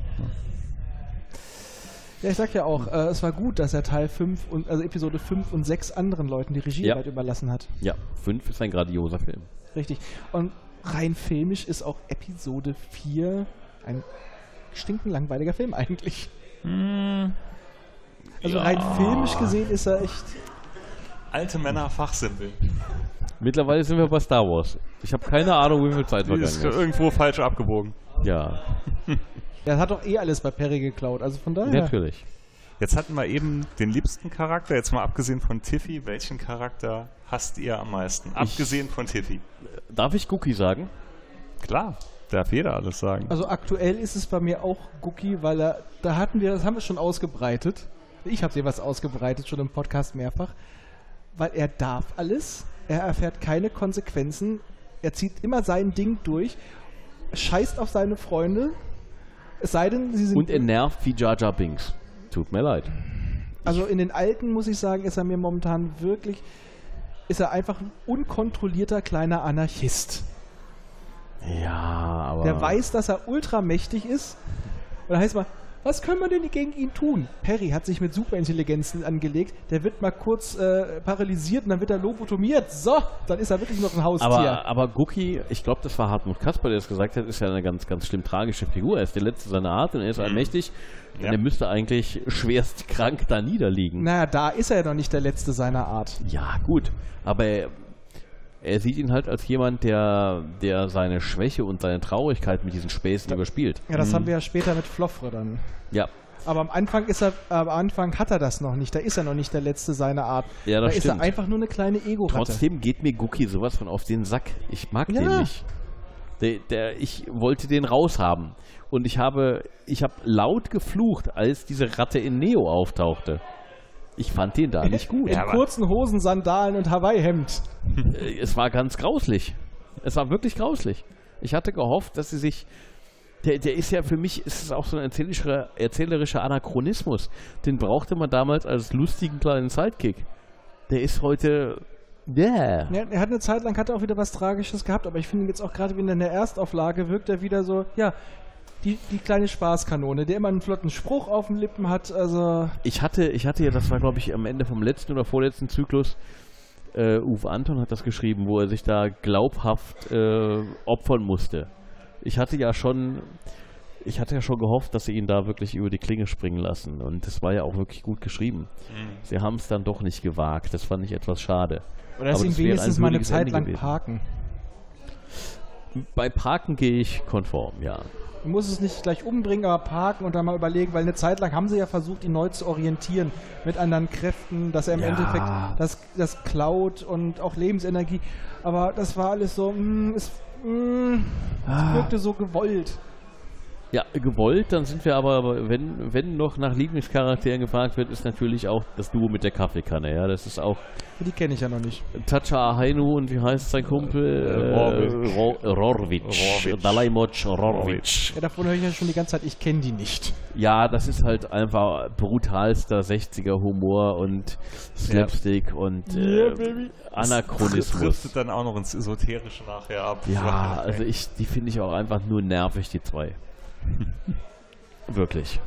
Ja, ich sag ja auch, äh, es war gut, dass er Teil 5 und also Episode 5 und 6 anderen Leuten die Regiearbeit
Ja.
überlassen hat.
Ja, 5 ist ein grandioser Film.
Richtig. Und rein filmisch ist auch Episode 4 ein stinkenlangweiliger Film eigentlich. Also rein filmisch gesehen ist er echt.
alte Männer Fachsimpeln.
Mittlerweile sind wir bei Star Wars. Ich habe keine Ahnung, wie viel Zeit
Die ist
vergangen ist.
irgendwo falsch abgebogen.
Ja,
Er hat doch eh alles bei Perry geklaut. Also von daher.
natürlich.
Jetzt hatten wir eben den liebsten Charakter, jetzt mal abgesehen von Tiffy. Welchen Charakter hasst ihr am meisten? Abgesehen von Tiffy.
Darf ich Cookie sagen?
Klar, darf jeder alles sagen.
Also aktuell ist es bei mir auch Gookie, weil er, da hatten wir, das haben wir schon ausgebreitet. Ich habe jeweils ausgebreitet, schon im Podcast mehrfach. Weil er darf alles, er erfährt keine Konsequenzen, er zieht immer sein Ding durch, scheißt auf seine Freunde, es sei denn, sie sind...
Und er nervt wie Jar Jar Binks. Tut mir leid.
also in den alten, muss ich sagen, ist er mir momentan wirklich, ist er einfach ein unkontrollierter kleiner Anarchist.
Ja, aber.
Der weiß, dass er ultramächtig ist. Und da heißt mal, was können wir denn gegen ihn tun? Perry hat sich mit Superintelligenzen angelegt. Der wird mal kurz äh, paralysiert und dann wird er lobotomiert. So, dann ist er wirklich noch ein Haustier.
Aber, aber Guki, ich glaube, das war Hartmut Kasper, der das gesagt hat, ist ja eine ganz, ganz schlimm tragische Figur. Er ist der Letzte seiner Art und er ist allmächtig.
Ja.
Und er müsste eigentlich schwerst krank da niederliegen.
naja, da ist er ja noch nicht der Letzte seiner Art.
Ja, gut. Aber er, sieht ihn halt als jemand, der, der seine Schwäche und seine Traurigkeit mit diesen Späßen überspielt.
Ja, das haben wir ja später mit Floffre dann.
Ja,
Aber am Anfang ist er, am Anfang hat er das noch nicht. Da ist er noch nicht der Letzte seiner Art.
Ja, das
da ist
stimmt.
er einfach nur eine kleine Ego-Ratte.
trotzdem geht mir Guki sowas von auf den Sack. Ich mag
Ja.
den nicht. Der, der, ich wollte den raushaben. Und ich habe, ich habe laut geflucht, als diese Ratte in Neo auftauchte. Ich fand den da nicht gut.
In
aber-
kurzen Hosen, Sandalen und Hawaii-Hemd.
Äh, es war ganz grauslich. Es war wirklich grauslich. Ich hatte gehofft, dass sie sich. Der, der ist ja für mich, ist es auch so ein erzählerischer, erzählerischer Anachronismus. Den brauchte man damals als lustigen kleinen Sidekick. Der ist heute. Yeah.
Ja, er hat eine Zeit lang hat er auch wieder was Tragisches gehabt, aber ich finde jetzt auch gerade wieder in der Erstauflage wirkt er wieder so, ja, die, die kleine Spaßkanone, der immer einen flotten Spruch auf den Lippen hat, also
Ich hatte, ich hatte ja, das war glaube ich am Ende vom letzten oder vorletzten Zyklus, äh, Uwe Anton hat das geschrieben, wo er sich da glaubhaft äh, opfern musste. Ich hatte ja schon, ich hatte ja schon gehofft, dass sie ihn da wirklich über die Klinge springen lassen. Und das war ja auch wirklich gut geschrieben. Sie haben es dann doch nicht gewagt. Das fand ich etwas schade.
oder dass
Aber
ihn
das wäre
wenigstens mal eine Zeit
Ende
lang
gewesen.
parken.
Bei Parken gehe ich konform, ja.
Man muss es nicht gleich umbringen, aber parken und dann mal überlegen, weil eine Zeit lang haben sie ja versucht, ihn neu zu orientieren mit anderen Kräften, dass er im
Ja.
Endeffekt das, das klaut und auch Lebensenergie. Aber das war alles so, mm, es, mm, es wirkte so gewollt.
Ja, gewollt, dann sind wir aber, aber wenn, wenn noch nach Lieblingscharakteren gefragt wird, ist natürlich auch das Duo mit der Kaffeekanne, ja. Das ist auch
Die kenne ich ja noch nicht.
Tacha Ahainu und wie heißt sein Kumpel?
Rorwitsch.
Äh, Ro Rorwitsch.
Rorwitsch.
Dalaimoc Rorwitsch.
Ja, davon höre ich ja schon die ganze Zeit, ich kenne die nicht.
Ja, das ist halt einfach brutalster 60er Humor und Slapstick und äh, Anachronismus.
Driftet dann auch noch ins Esoterische nachher ab.
Ja, also ich, die finde ich auch einfach nur nervig, die zwei. Wirklich.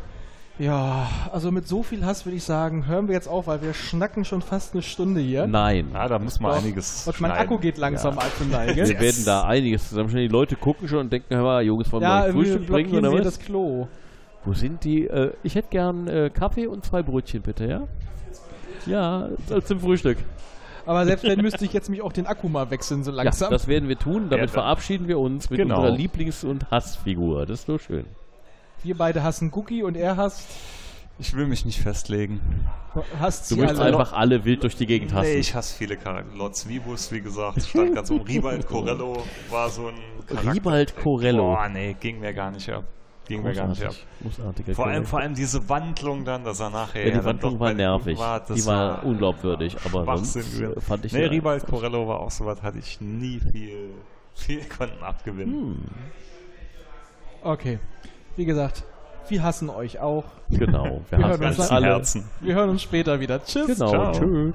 Ja, also mit so viel Hass würde ich sagen, hören wir jetzt auf, weil wir schnacken schon fast eine Stunde hier.
Nein.
Ja, da muss man
Doch.
einiges
Und mein
schneiden.
Akku geht langsam
Ja.
ab zur Neige.
Wir werden da einiges zusammenstellen. Die Leute gucken schon und denken, hör mal, Jungs, wollen wir
Ja, wir
Frühstück bringen oder was?
das Klo.
Wo sind die? Äh, ich hätte gern äh, Kaffee und zwei Brötchen, bitte, ja? Ja, zum Frühstück.
Aber selbst wenn, müsste ich jetzt mich auch den Akku mal wechseln, so
Ja,
langsam.
das werden wir tun. Damit
Ja,
verabschieden wir uns mit
Genau.
unserer Lieblings- und Hassfigur. Das ist so schön.
wir beide hassen Cookie und er hasst,
Ich will mich nicht festlegen.
hasst
Du möchtest
alle.
einfach alle wild durch die Gegend hassen.
Nee, ich hasse viele Charaktere. Lord Svibus, wie gesagt, stand ganz oben. Ribald Corello war so ein Charakter.
Ribald Corello.
Boah, nee, ging mir gar nicht ab. Ging mir gar nicht ab.
Großartig. Großartiger
Vor allem, vor allem diese Wandlung dann, dass er nachher
ja, die Wandlung war nervig.
War,
die war unglaubwürdig, aber sonst fand ich
Nee,
ja-
Ribald Corello war auch so was, hatte ich nie viel, viel konnten abgewinnen.
Hm,
Okay. Wie gesagt, wir hassen euch auch.
genau. Wir
Wir hören uns
alle.
Herzen.
Wir hören uns später wieder. Tschüss.
Genau.
Ciao.
Tschüss.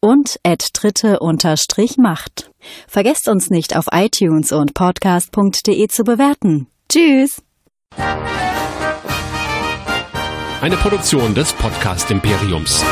und at dritte-macht. Vergesst uns nicht auf iTunes und podcast.de zu bewerten. Tschüss!
Eine Produktion des Podcast Imperiums.